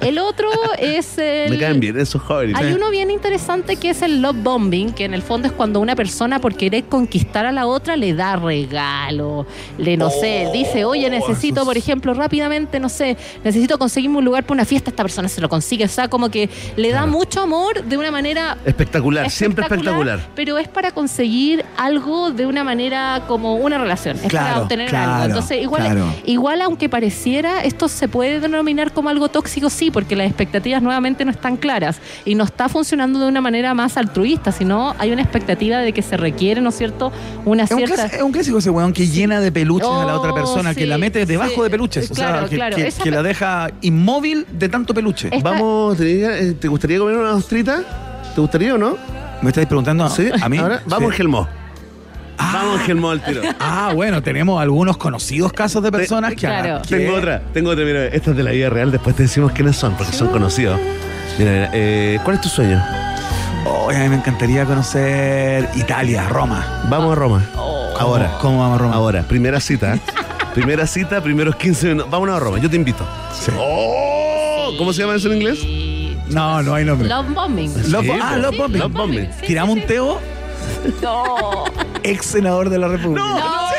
el otro es el. Me caen bien esos jóvenes. Hay uno bien interesante que es el love bombing, que en el fondo es cuando una persona por querer conquistar a la otra le da regalo, le no sé, dice, oye, necesito, por ejemplo, rápidamente, no sé, necesito conseguirme un lugar para una fiesta, esta persona se lo consigue, o sea, como que le da mucho amor de una manera Espectacular, siempre espectacular. Pero es para conseguir algo de una manera como una relación. Es para Claro, obtener claro, algo. Entonces, igual, igual aunque pareciera, esto se puede denominar como algo tóxico, sí, ahí porque las expectativas nuevamente no están claras y no está funcionando de una manera más altruista, sino hay una expectativa de que se requiere, ¿no es cierto?, una Es un, cierta... clásico, es un clásico ese weón que llena de peluches a la otra Oh, persona, que la mete debajo sí. de peluches. O sea, Claro, que, claro. que- Esa que pe- la deja inmóvil de tanto peluche. Esta- Vamos, ¿te, ¿te gustaría comer una ostrita? ¿Te gustaría o no? ¿Me estáis preguntando ¿Sí? a mí? Ahora, vamos, Sí. Gelmó. Vamos, Gelmó al tiro. Ah, bueno, tenemos algunos conocidos casos de personas que... Claro. que- Tengo otra, tengo otra, mira, esta es de la vida real, después te decimos quiénes son, porque son conocidos. Mira, mira, eh, ¿cuál es tu sueño? Oh, a mí me encantaría conocer Italia, Roma. Vamos a Roma. Ahora. ¿Cómo vamos a Roma? Ahora, primera cita. ¿eh? primera cita, primeros 15 minutos. Vámonos a Roma, yo te invito. Sí. Oh, ¿Cómo se llama eso en inglés? No, no hay nombre. Love bombing. Love- Sí, ah. Love Bombing. Love Bombing. Sí, Tiramos sí, un teo, No. ex senador de la República. No.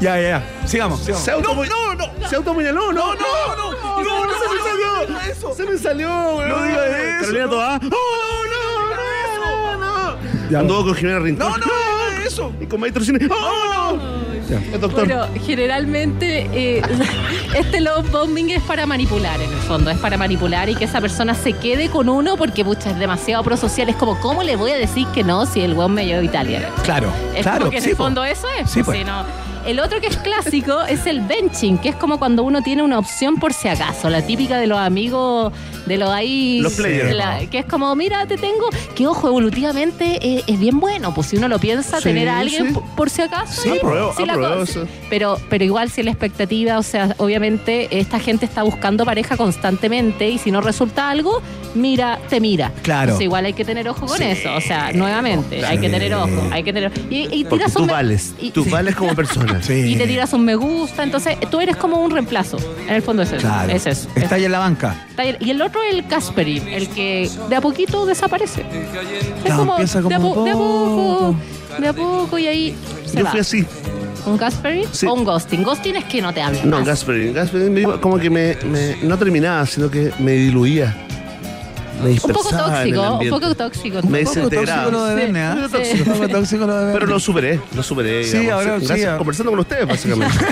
Ya, ya, ya. Sigamos, sigamos. Se auto no, no, no. Se autoapuñaló, no, no, no, no, no, se me salió. Se me salió, weón. No diga eso, Carolina no. Oh, no, no, no, no. Ya. Anduvo con Jimena Rincón. No, no, no, eso. Y con Maestro Cine. Oh, no. El doctor. Bueno, generalmente eh, este love bombing es para manipular en el fondo, es para manipular y que esa persona se quede con uno porque pucha, es demasiado prosocial, es como, ¿cómo le voy a decir que no si el weón me llevó a Italia? Claro, Es claro. como que en sí, el po. fondo eso es. Sí, pues, pues. El otro que es clásico es el benching, que es como cuando uno tiene una opción por si acaso, la típica de los amigos, de los ahí. Los players. la- que es como, mira, te tengo, que ojo, evolutivamente eh, es bien bueno, pues si uno lo piensa, Sí, tener a alguien sí. por, por si acaso. Sí, ahí, apruebo, sí la apruebo co- eso. Pero, pero igual si la expectativa, o sea, obviamente esta gente está buscando pareja constantemente y si no resulta algo, mira, te mira. Claro. Entonces igual hay que tener ojo con eso. O sea, nuevamente, hay que tener ojo, hay que tener Y, y tiras tú un me- vales. y- Tú vales como persona. Sí. y te tiras un me gusta, entonces tú eres como un reemplazo. En el fondo es eso. Claro. Es eso. Está Es- ahí en la banca. está ahí. Y el otro es el Casperi, el que de a poquito desaparece. Es como, empieza de, a como po- de a poco, de a poco y ahí se Yo va. fui así. ¿Un Casperi Sí. o un Ghosting? Ghosting es que no te hablan No, me iba- como que me, me- no terminaba, sino que me diluía. Me Un poco tóxico, un poco tóxico. Me Un poco tóxico lo de Sí. Verne. Un poco Sí. tóxico. Un poco tóxico lo de. Pero lo superé, lo superé. Sí, digamos, ahora sí, gracias, ah. conversando con ustedes, básicamente.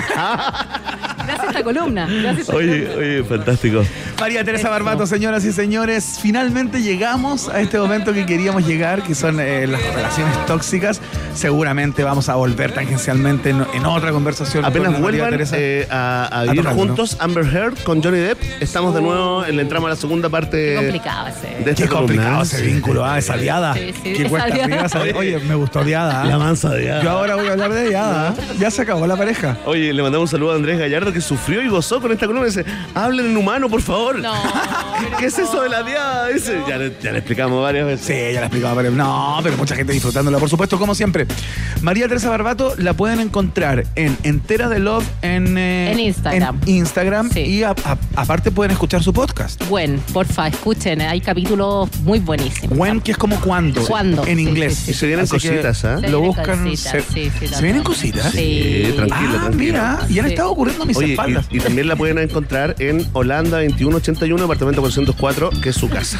Gracias a esta columna. Gracias a esta oye, columna. oye, fantástico. María Teresa Barbato, señoras y señores, finalmente llegamos a este momento que queríamos llegar, que son eh, las relaciones tóxicas. Seguramente vamos a volver tangencialmente en, en otra conversación. Apenas con vuelvan Teresa. eh, a, a vivir juntos Amber Heard con Johnny Depp, estamos de nuevo, en, entramos a la segunda parte Qué complicado ese. de Qué complicado columna. ese vínculo, ah, esa diada. Sí, sí, Qué cuesta diada. arriba esa diada. Oye, me gustó diada. ah. La mansa de Yo ahora voy a hablar de diada. ah. Ya se acabó la pareja. Oye, le mandamos un saludo a Andrés Gallardo que sufrió y gozó con esta columna. Dice, hablen en humano, por favor. No. ¿Qué es eso de la diada? Ya, le, ya le explicamos varias veces. Sí, ya la explicaba, pero no, pero mucha gente disfrutándola, por supuesto, como siempre. María Teresa Barbato la pueden encontrar en Entera de Love en, eh, En Instagram. en Instagram Sí. y a- a- aparte pueden escuchar su podcast. Bueno, porfa, escuchen, hay capítulos muy buenísimos. When, que es como cuando. Cuándo, En sí, inglés. sí, sí. Y se vienen Así que cositas, ¿ah? Se Lo vienen buscan. cositas, se, sí, sí, ¿se vienen cositas. Sí. tranquilo, ah, tranquilo. mira, y han Sí. estado ocurriendo mis Oye, espaldas. y, y también la pueden encontrar en Holanda 2181, apartamento 404, que es su casa.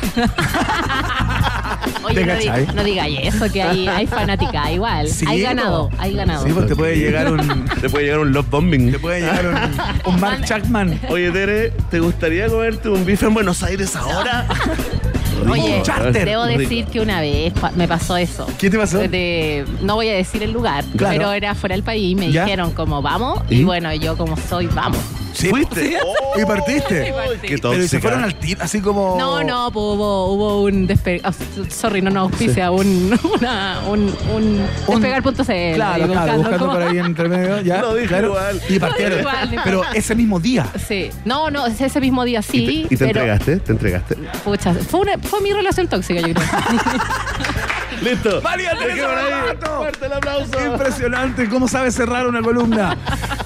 Oye, ¿Te no, di- cachai? no digáis eso, que hay, hay fanática igual. Sí, hay ganado, hay ganado. Sí, pues te puede llegar un. Te puede llegar un love bombing. Te puede llegar un, un Mark Chapman. Oye, Tere, ¿te gustaría comerte un bife en Buenos Aires ahora? Oye, charter. debo Rico. decir que una vez pa- me pasó eso. ¿Qué te pasó? De- no voy a decir el lugar, Claro. pero era fuera del país. Me ¿Ya? dijeron como vamos ¿Y? y bueno, yo como soy, vamos. Sí, ¿Fuiste? Oh, ¿Y partiste? Qué Pero ¿y se fueron al tiro, así como. No, no, pues hubo, hubo un despegar. sorry, no nos auspicia, un, una, un, un, Un- despegar.cl. Claro, claro, buscando por ahí entre medio, ya. Lo dije claro. igual. Y partieron. Igual, Pero ese mismo día. Sí, no, no, ese mismo día ¿Y sí. te, y te pero, entregaste? ¿Te entregaste? Pucha, fue, una- fue mi relación tóxica, yo creo. ¡Listo! Dejémosla ahí. Barbato. ¡Fuerte el aplauso! Impresionante, cómo sabes cerrar una columna.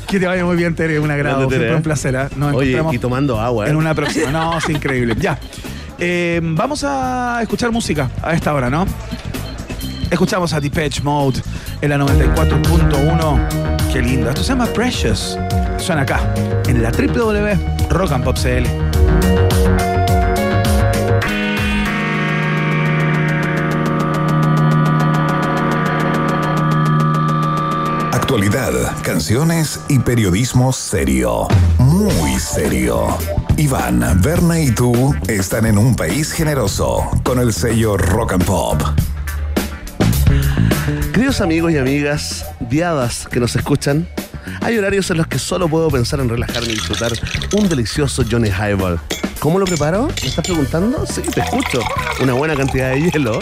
Que te vaya muy bien, Tere, un agrado, Grande, Tere, siempre ¿eh? un placer. ¿eh? Nos Oye, y tomando agua. ¿eh? en una próxima. No, es increíble. Ya. Eh, vamos a escuchar música a esta hora, ¿no? Escuchamos a Depeche Mode en la 94.1. Qué lindo. Esto se llama Precious. Suena acá, en la www.rockandpopcl. Actualidad, canciones y periodismo serio. Muy serio. Iván, Berna y tú están en un país generoso con el sello Rock and Pop. Queridos amigos y amigas, diadas que nos escuchan, hay horarios en los que solo puedo pensar en relajarme y disfrutar un delicioso Johnny Highball. ¿Cómo lo preparo? ¿Me estás preguntando? Sí, te escucho. Una buena cantidad de hielo,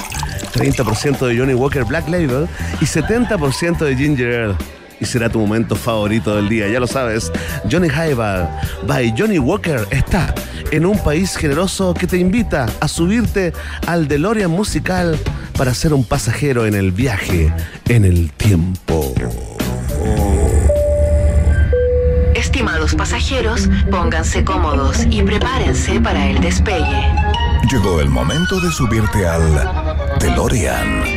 30% de Johnny Walker Black Label y 70% de Ginger Ale. Y será tu momento favorito del día, ya lo sabes. Johnny Highball by Johnny Walker está en un país generoso que te invita a subirte al DeLorean musical para ser un pasajero en el viaje en el tiempo. Estimados pasajeros, pónganse cómodos y prepárense para el despegue. Llegó el momento de subirte al DeLorean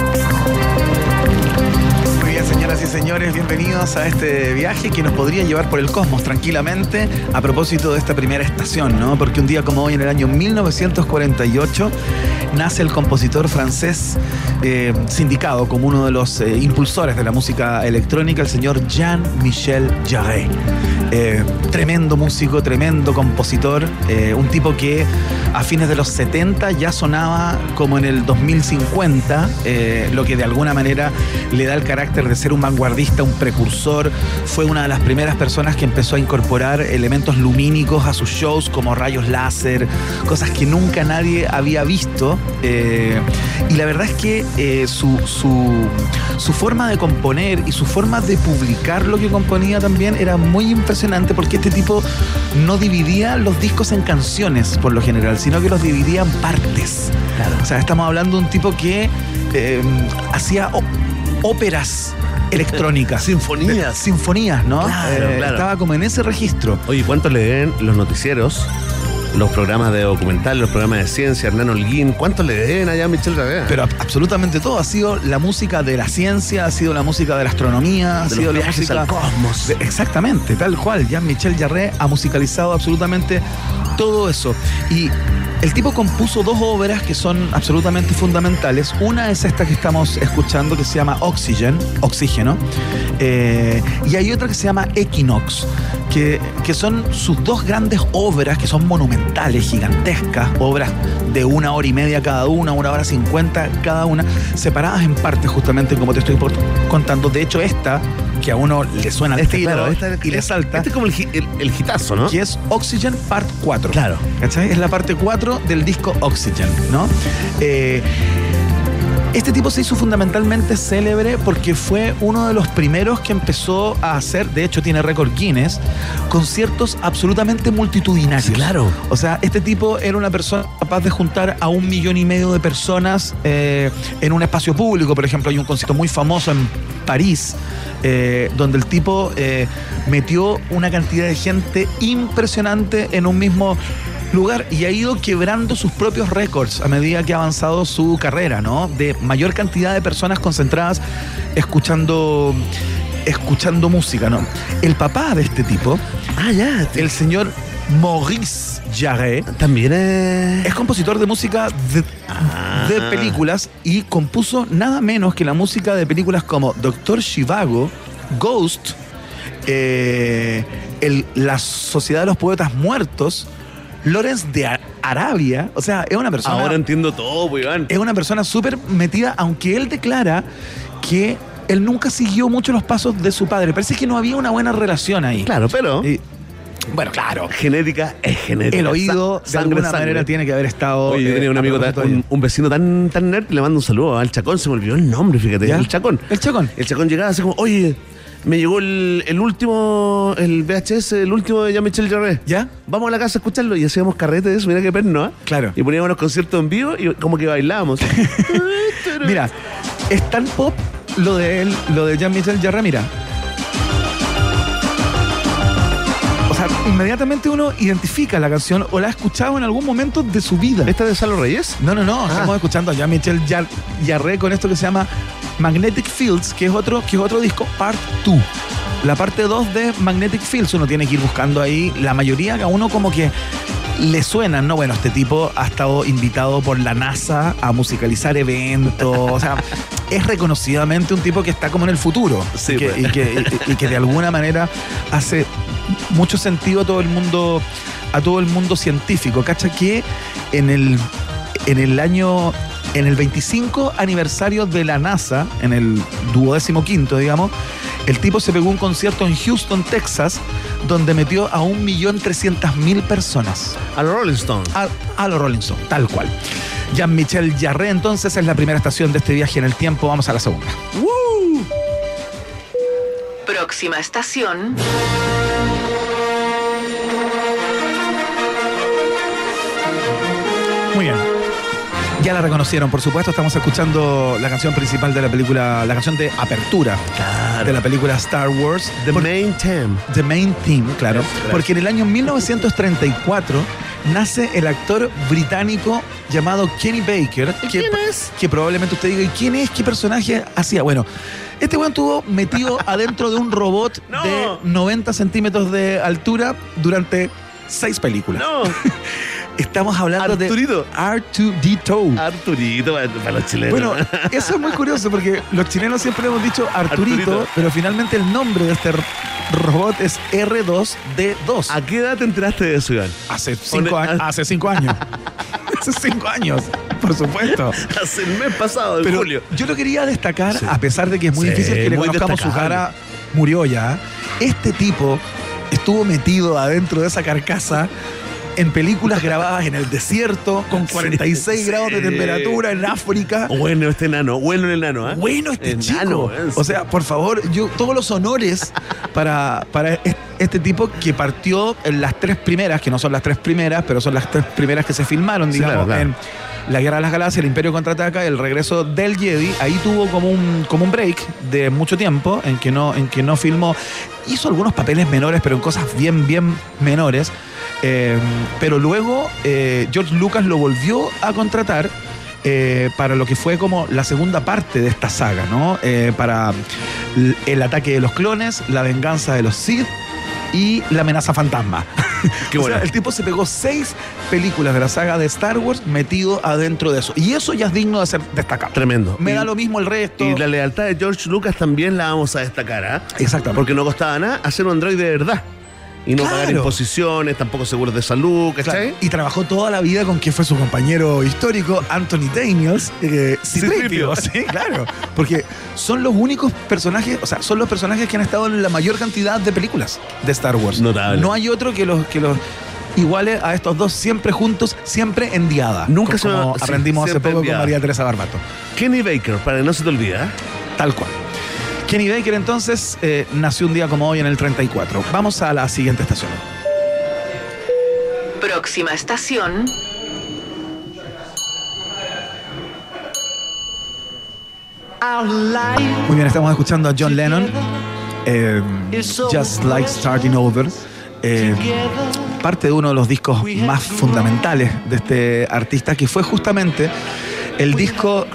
Señoras y señores, bienvenidos a este viaje que nos podría llevar por el cosmos tranquilamente a propósito de esta primera estación, ¿no? Porque un día como hoy, en el año 1948, nace el compositor francés eh, sindicado como uno de los eh, impulsores de la música electrónica, el señor Jean-Michel Jarre. Eh, tremendo músico, tremendo compositor, un tipo que a fines de los 70 ya sonaba como en el 2050, eh, lo que de alguna manera le da el carácter de ser un vanguardista, un precursor. Fue una de las primeras personas que empezó a incorporar elementos lumínicos a sus shows como rayos láser, cosas que nunca nadie había visto. eh, y la verdad es que eh, su, su, su forma de componer y su forma de publicar lo que componía también era muy impresionante porque este tipo no dividía los discos en canciones por lo general, sino que los dividía en partes. O sea, estamos hablando de un tipo que eh, hacía óperas electrónicas. Sinfonías. Sinfonías, ¿no? Claro, Eh, claro. Estaba como en ese registro. Oye, ¿cuánto le den los noticieros, los programas de documental, los programas de ciencia, Hernán Holguín? ¿Cuánto le den allá a Michelle Ravea? Pero ab- absolutamente todo. Ha sido la música de la ciencia, ha sido la música de la astronomía, ha De sido los la viajes música al cosmos. exactamente, tal cual. Jean-Michel Jarre ha musicalizado absolutamente todo eso. Y el tipo compuso dos obras que son absolutamente fundamentales. Una es esta que estamos escuchando que se llama Oxygen, Oxígeno. Eh, y hay otra que se llama Equinox, que, que son sus dos grandes obras que son monumentales, gigantescas, obras de una hora y media cada una, una hora cincuenta cada una, separadas en partes justamente como te estoy contando. De hecho, esta, que a uno le suena al Este, tiro claro, esta- y le salta, Este es como el, el, el hitazo, ¿no? que es Oxygen Part 4. Claro. ¿Cachai? Es la parte 4 del disco Oxygen, ¿no? Eh, este tipo se hizo fundamentalmente célebre porque fue uno de los primeros que empezó a hacer, de hecho tiene récord Guinness, conciertos absolutamente multitudinarios. Sí, claro. O sea, este tipo era una persona capaz de juntar a un millón y medio de personas eh, en un espacio público. Por ejemplo, hay un concierto muy famoso en París, eh, donde el tipo eh, metió una cantidad de gente impresionante en un mismo lugar y ha ido quebrando sus propios récords a medida que ha avanzado su carrera, ¿no? De mayor cantidad de personas concentradas escuchando escuchando música, ¿no? El papá de este tipo, Ah, ya. el señor Maurice Jarre, También es... es compositor de música de, Ah. de películas y compuso nada menos que la música de películas como Doctor Shivago, Ghost, eh, el- La Sociedad de los Poetas Muertos, Lawrence de Ar- Arabia. O sea, es una persona. Ahora entiendo todo, pues, Iván. es una persona súper metida, aunque él declara que él nunca siguió mucho los pasos de su padre. Parece que no había una buena relación ahí. Claro, pero... Y- bueno, claro. Genética es genética. El oído, Sa- de alguna manera, tiene que haber estado. Oye, yo eh, tenía un a amigo, tan- un, un vecino tan, tan nerd, le mando un saludo al Chacón, se me olvidó el nombre, fíjate, ¿Ya? el Chacón. El Chacón. El Chacón llegaba así como, oye, me llegó el, el último, el VHS, el último de Jean-Michel Jarre. ¿Ya? Vamos a la casa a escucharlo y hacíamos carrete de eso, mira qué perno, ¿ah? Claro. Y poníamos los conciertos en vivo y como que bailábamos. Mira, es tan pop lo de él, lo de Jean-Michel Jarre, mira. Sea, inmediatamente uno identifica la canción o la ha escuchado en algún momento de su vida. ¿Esta de Salo Reyes? No, no, no. Estamos escuchando a Jean-Michel Jar- Jarre con esto que se llama Magnetic Fields, que es otro, que es otro disco, Part 2. La parte 2 de Magnetic Fields, uno tiene que ir buscando ahí. La mayoría, a uno como que le suenan, ¿no? Bueno, este tipo ha estado invitado por la NASA a musicalizar eventos. O sea, es reconocidamente un tipo que está como en el futuro. Sí, y, que, pues. y que- y- y que de alguna manera hace mucho sentido a todo el mundo, a todo el mundo científico. ¿Cacha? Que en el, en el año, en el 25 aniversario de la NASA, en el duodécimo quinto, digamos, el tipo se pegó un concierto en Houston, Texas, donde metió a 1.300.000 personas. A los Rolling Stones. A, a los Rolling Stones, tal cual. Jean-Michel Jarre, entonces, es la primera estación de este viaje en el tiempo. Vamos a la segunda. Próxima estación. Muy bien. Ya la reconocieron, por supuesto. Estamos escuchando la canción principal de la película, la canción de apertura de la película Star Wars. The Por- Main Theme. The Main Theme, claro. Gracias. Porque en el año 1934 nace el actor británico llamado Kenny Baker. que, quién es? Que probablemente usted diga, ¿y quién es? ¿Qué personaje hacía? Bueno, este weón estuvo metido adentro de un robot No. de 90 centímetros de altura durante seis películas. No, Estamos hablando Arturito. de R2D2. Arturito para, los chilenos. Bueno, eso es muy curioso porque los chilenos siempre hemos dicho Arturito, Arturito. pero finalmente el nombre de este robot es R2D2. ¿a qué edad te enteraste de eso, Iván? Hace cinco, años, hace cinco años. hace cinco años, por supuesto. Hace el mes pasado, de Pero julio. yo lo quería destacar, Sí. a pesar de que es muy Sí, difícil que le conozcamos su cara, murió ya. Este tipo estuvo metido adentro de esa carcasa en películas grabadas en el desierto, con 46 sí. grados de temperatura en África. Bueno, este enano, bueno el enano, ¿ah? Bueno, este Enano, chico. ¿eh? O sea, por favor, yo todos los honores para, para es- este tipo que partió en las tres primeras, que no son las tres primeras, pero son las tres primeras que se filmaron, Sí, digamos, claro, claro. en La Guerra de las Galaxias, El Imperio Contraataca, El Regreso del Jedi. Ahí tuvo como un, como un break de mucho tiempo en que, no, en que no filmó. Hizo algunos papeles menores, pero en cosas bien, bien menores. Eh, pero luego eh, George Lucas lo volvió a contratar eh, para lo que fue como la segunda parte de esta saga, ¿no? Eh, para el ataque de los clones, la venganza de los Sith y la amenaza fantasma. Qué O sea, el tipo se pegó seis películas de la saga de Star Wars metido adentro de eso. Y eso ya es digno de ser destacado. Tremendo. Me Y- da lo mismo el resto. Y la lealtad de George Lucas también la vamos a destacar, ¿ah? Exactamente. Porque no costaba nada hacer un androide de verdad. Y no Claro. pagar imposiciones, tampoco seguros de salud, ¿cachai? Claro, Y trabajó toda la vida con quien fue su compañero histórico, Anthony Daniels, eh, Citripio. Sí, claro. Porque son los únicos personajes, o sea, son los personajes que han estado en la mayor cantidad de películas de Star Wars. Notable. No hay otro que los, que los iguale a estos dos siempre juntos, siempre en diada. Nunca como se va- sí, aprendimos hace poco con. María Teresa Barbato. Kenny Baker, para que no se te olvide, ¿ah? Tal cual. Kenny Baker entonces eh, nació un día como hoy en el 34. Vamos a la siguiente estación. Próxima estación. Muy bien, estamos escuchando a John Lennon. eh, Just Like Starting Over. eh, parte de uno de los discos más fundamentales de este artista, que fue justamente el disco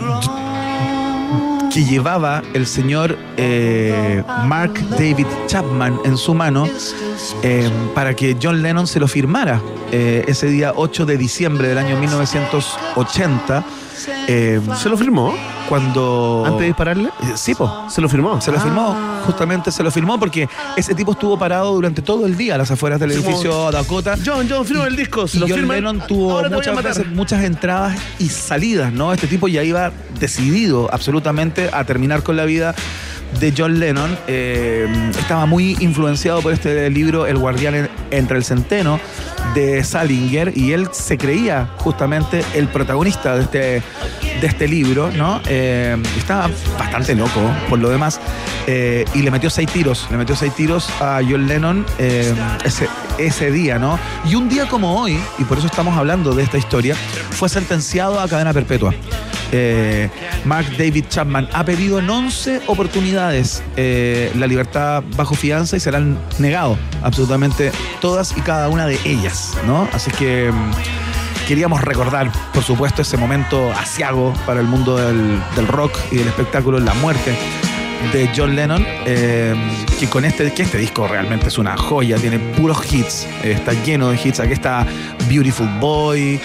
que llevaba el señor eh, Mark David Chapman en su mano eh, para que John Lennon se lo firmara eh, ese día 8 de diciembre del año 1980. eh, ¿Se lo firmó? Cuando... Antes de dispararle. Eh, Sí, po. ¿Se lo firmó? Se lo Ah. firmó, justamente se lo firmó porque ese tipo estuvo parado durante todo el día a las afueras del como- edificio Dakota. John, John, firma el disco. Se y lo John. Lennon tuvo muchas matar. veces muchas entradas y salidas, ¿no? Este tipo ya iba decidido absolutamente a terminar con la vida de John Lennon. Eh, estaba muy influenciado por este libro El guardián en- entre el centeno de Salinger y él se creía justamente el protagonista de este, de este libro, ¿no? Eh, estaba bastante loco por lo demás eh, y le metió seis tiros, le metió seis tiros a John Lennon eh, ese, ese día, ¿no? Y un día como hoy, y por eso estamos hablando de esta historia, fue sentenciado a cadena perpetua. Eh, Mark David Chapman ha pedido en 11 oportunidades eh, la libertad bajo fianza y serán negado absolutamente todas y cada una de ellas, ¿no? Así que mm, queríamos recordar, por supuesto, ese momento asiago para el mundo del, del rock y del espectáculo, la muerte de John Lennon, que con este, que este disco realmente es una joya, tiene puros hits, está lleno de hits. Aquí está Beautiful Boy,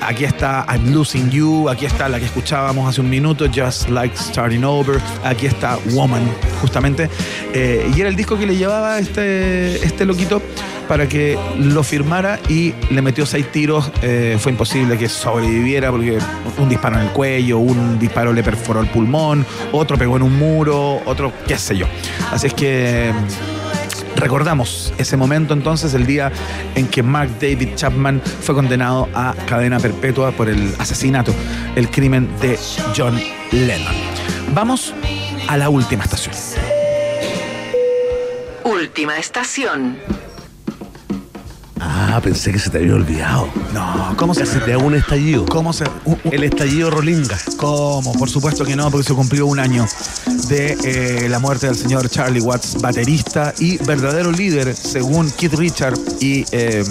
aquí está I'm Losing You, aquí está la que escuchábamos hace un minuto, Just Like Starting Over, aquí está Woman, justamente. Eh, y era el disco que le llevaba este, este loquito para que lo firmara y le metió seis tiros. Eh, fue imposible que sobreviviera porque un disparo en el cuello, un disparo le perforó el pulmón, otro pegó en un muro, otro qué sé yo. Así es que mm, recordamos ese momento entonces, el día en que Mark David Chapman fue condenado a cadena perpetua por el asesinato, el crimen de John Lennon. Vamos a la última estación. Última estación. Ah, pensé que se te había olvidado. No, ¿cómo se, Se te hago un estallido. ¿Cómo se, El estallido Rolinga. ¿Cómo? Por supuesto que no, porque se cumplió un año de eh, la muerte del señor Charlie Watts, baterista y verdadero líder, según Keith Richard y, eh,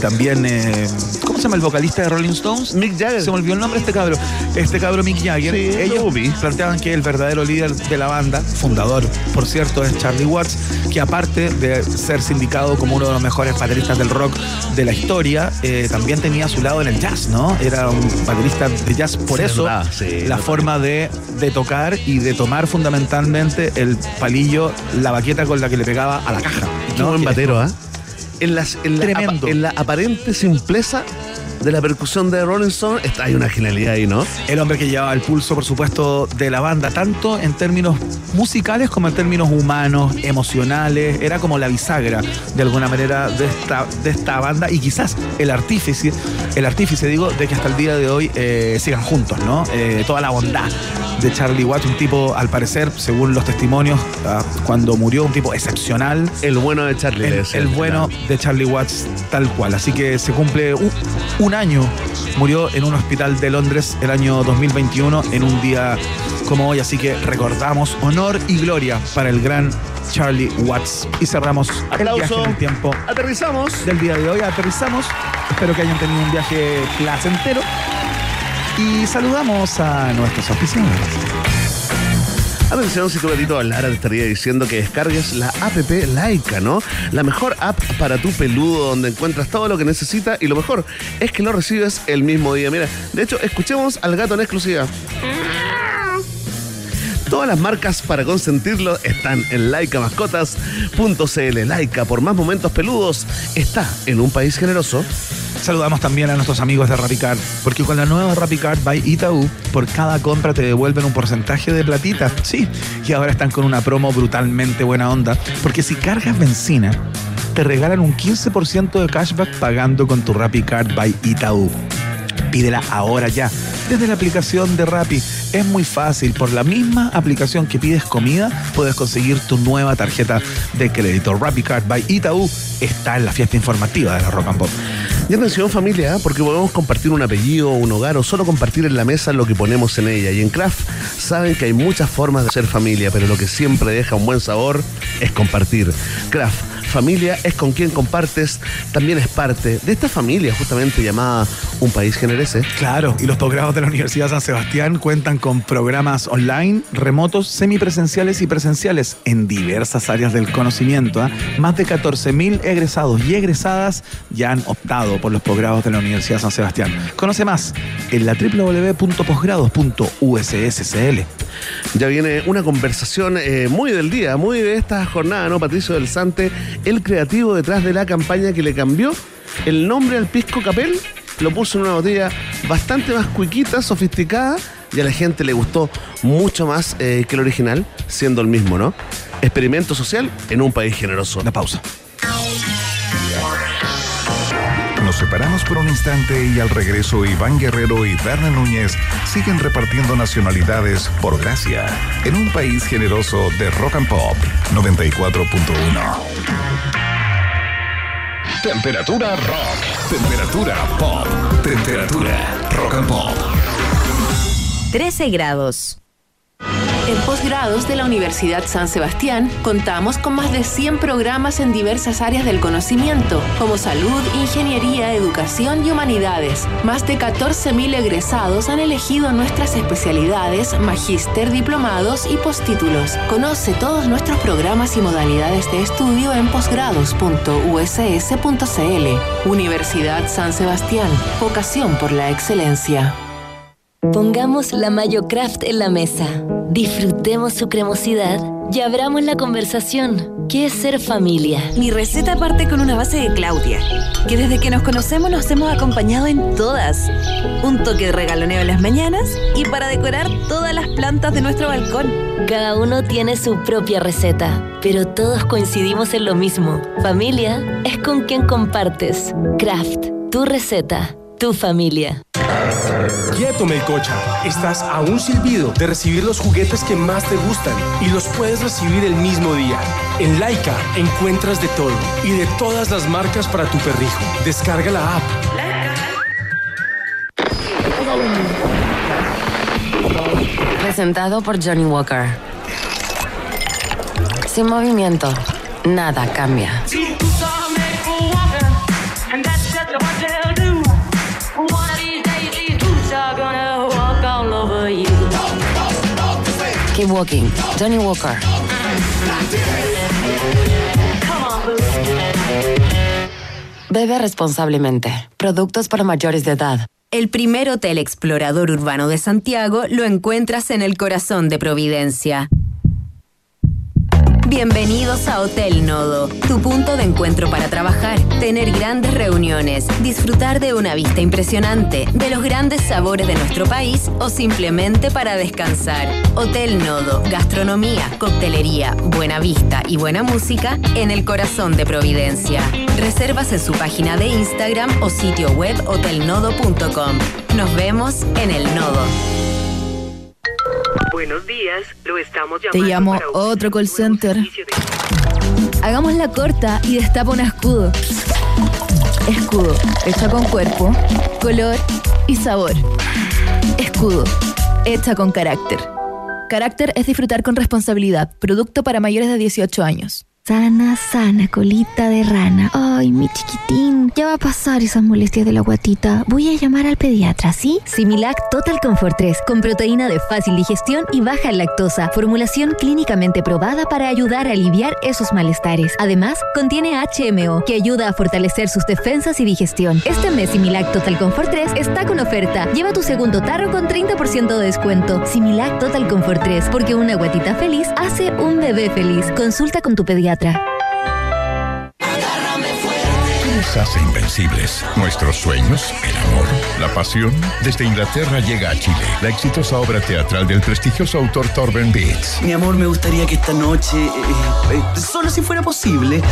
y también, eh, ¿cómo se llama el vocalista de Rolling Stones? Mick Jagger. Se me olvidó el nombre de este cabro. Este cabro Mick Jagger. Sí, Ellos planteaban que el verdadero líder de la banda, fundador, por cierto, es Charlie Watts, que aparte de ser sindicado como uno de los mejores bateristas del rock de la historia, eh, también tenía su lado en el jazz, ¿no? Era un baterista de jazz. Por Sí, eso, verdad, sí, la forma de, de tocar y de tomar fundamentalmente el palillo, la baqueta con la que le pegaba a la caja. Qué ¿no? buen batero, ¿ah? En, las, en, la, Tremendo. apa- en la aparente simpleza de la percusión de Rolling Stone está, hay una genialidad ahí, ¿no? El hombre que llevaba el pulso, por supuesto, de la banda, tanto en términos musicales como en términos humanos, emocionales. Era como la bisagra, de alguna manera, de esta, de esta banda y quizás el artífice, el artífice, digo, de que hasta el día de hoy eh, sigan juntos, ¿no? Eh, toda la bondad de Charlie Watts, un tipo, al parecer, según los testimonios, ah, cuando murió, un tipo excepcional. El bueno de Charlie. El, bueno de Charlie Watts tal cual. Así que se cumple un, un año. Murió en un hospital de Londres el año 2021 en un día como hoy. Así que recordamos honor y gloria para el gran Charlie Watts. Y cerramos el viaje en el tiempo Aterrizamos. del día de hoy. Aterrizamos. Espero que hayan tenido un viaje placentero. Y saludamos a nuestros oficiales. Atención, si tu gatito Lara te estaría diciendo que descargues la app Laika, ¿no? La mejor app para tu peludo, donde encuentras todo lo que necesita y lo mejor es que lo recibes el mismo día. Mira, de hecho, escuchemos al gato en exclusiva. Todas las marcas para consentirlo están en laicamascotas.cl. Laika, por más momentos peludos, está en un país generoso. Saludamos también a nuestros amigos de RappiCard, porque con la nueva RappiCard by Itaú, por cada compra te devuelven un porcentaje de platita. Sí, y ahora están con una promo brutalmente buena onda, porque si cargas benzina, te regalan un 15% de cashback pagando con tu RappiCard by Itaú. Pídela ahora ya, desde la aplicación de Rappi. Es muy fácil, por la misma aplicación que pides comida, puedes conseguir tu nueva tarjeta de crédito. RappiCard by Itaú está en la fiesta informativa de la Rock and Pop. Y atención familia, ¿eh? porque podemos compartir un apellido, un hogar o solo compartir en la mesa lo que ponemos en ella. Y en Craft saben que hay muchas formas de ser familia, pero lo que siempre deja un buen sabor es compartir. Craft, familia es con quien compartes, también es parte de esta familia justamente llamada Un País Generese. Claro, y los posgrados de la Universidad San Sebastián cuentan con programas online, remotos, semipresenciales y presenciales en diversas áreas del conocimiento. ¿ah? Más de 14.000 egresados y egresadas ya han optado por los posgrados de la Universidad San Sebastián. Conoce más en la www.posgrados.usscl. Ya viene una conversación eh, muy del día, muy de esta jornada, ¿no? Patricio del Sante, el creativo detrás de la campaña que le cambió el nombre al pisco capel, lo puso en una botella bastante más cuiquita, sofisticada, y a la gente le gustó mucho más eh, que el original, siendo el mismo, ¿no? Experimento social en un país generoso. Una pausa. Nos separamos por un instante y al regreso Iván Guerrero y Berna Núñez siguen repartiendo nacionalidades por gracia en un país generoso de Rock and Pop 94.1. Temperatura rock. Temperatura pop. Temperatura rock and pop. 13 grados. En posgrados de la Universidad San Sebastián contamos con más de 100 programas en diversas áreas del conocimiento, como salud, ingeniería, educación y humanidades. Más de 14.000 egresados han elegido nuestras especialidades, magíster, diplomados y postítulos. Conoce todos nuestros programas y modalidades de estudio en posgrados.uss.cl. Universidad San Sebastián, vocación por la excelencia. Pongamos la Mayo Craft en la mesa. Disfrutemos su cremosidad y abramos la conversación. ¿Qué es ser familia? Mi receta parte con una base de Claudia, que desde que nos conocemos nos hemos acompañado en todas. Un toque de regaloneo en las mañanas y para decorar todas las plantas de nuestro balcón. Cada uno tiene su propia receta, pero todos coincidimos en lo mismo. Familia es con quien compartes. Craft, tu receta, tu familia. Quieto, Melcocha. Estás a un silbido de recibir los juguetes que más te gustan y los puedes recibir el mismo día. En Laika encuentras de todo y de todas las marcas para tu perrijo. Descarga la app. Presentado por Johnny Walker. Sin movimiento, nada cambia. Keep walking. Johnny Walker. Bebe responsablemente. Productos para mayores de edad. El primer hotel explorador urbano de Santiago lo encuentras en el corazón de Providencia. Bienvenidos a Hotel Nodo, tu punto de encuentro para trabajar, tener grandes reuniones, disfrutar de una vista impresionante, de los grandes sabores de nuestro país o simplemente para descansar. Hotel Nodo, gastronomía, coctelería, buena vista y buena música en el corazón de Providencia. Reservas en su página de Instagram o sitio web hotelnodo.com. Nos vemos en el Nodo. Buenos días, lo estamos Te llamo otro call center. Hagamos la corta y destapa un escudo. Escudo, hecha con cuerpo, color y sabor. Escudo, hecha con carácter. Carácter es disfrutar con responsabilidad. Producto para mayores de 18 años. Sana, sana, colita de rana. Ay, mi chiquitín. Ya va a pasar esas molestias de la guatita. Voy a llamar al pediatra, ¿sí? Similac Total Comfort 3, con proteína de fácil digestión y baja lactosa. Formulación clínicamente probada para ayudar a aliviar esos malestares. Además, contiene HMO, que ayuda a fortalecer sus defensas y digestión. Este mes Similac Total Comfort 3 está con oferta. Lleva tu segundo tarro con 30% de descuento. Similac Total Comfort 3, porque una guatita feliz hace un bebé feliz. Consulta con tu pediatra. ¿Qué nos hace invencibles? Nuestros sueños, el amor, la pasión. Desde Inglaterra llega a Chile la exitosa obra teatral del prestigioso autor Torben Beats. Mi amor, me gustaría que esta noche, eh, eh, solo si fuera posible,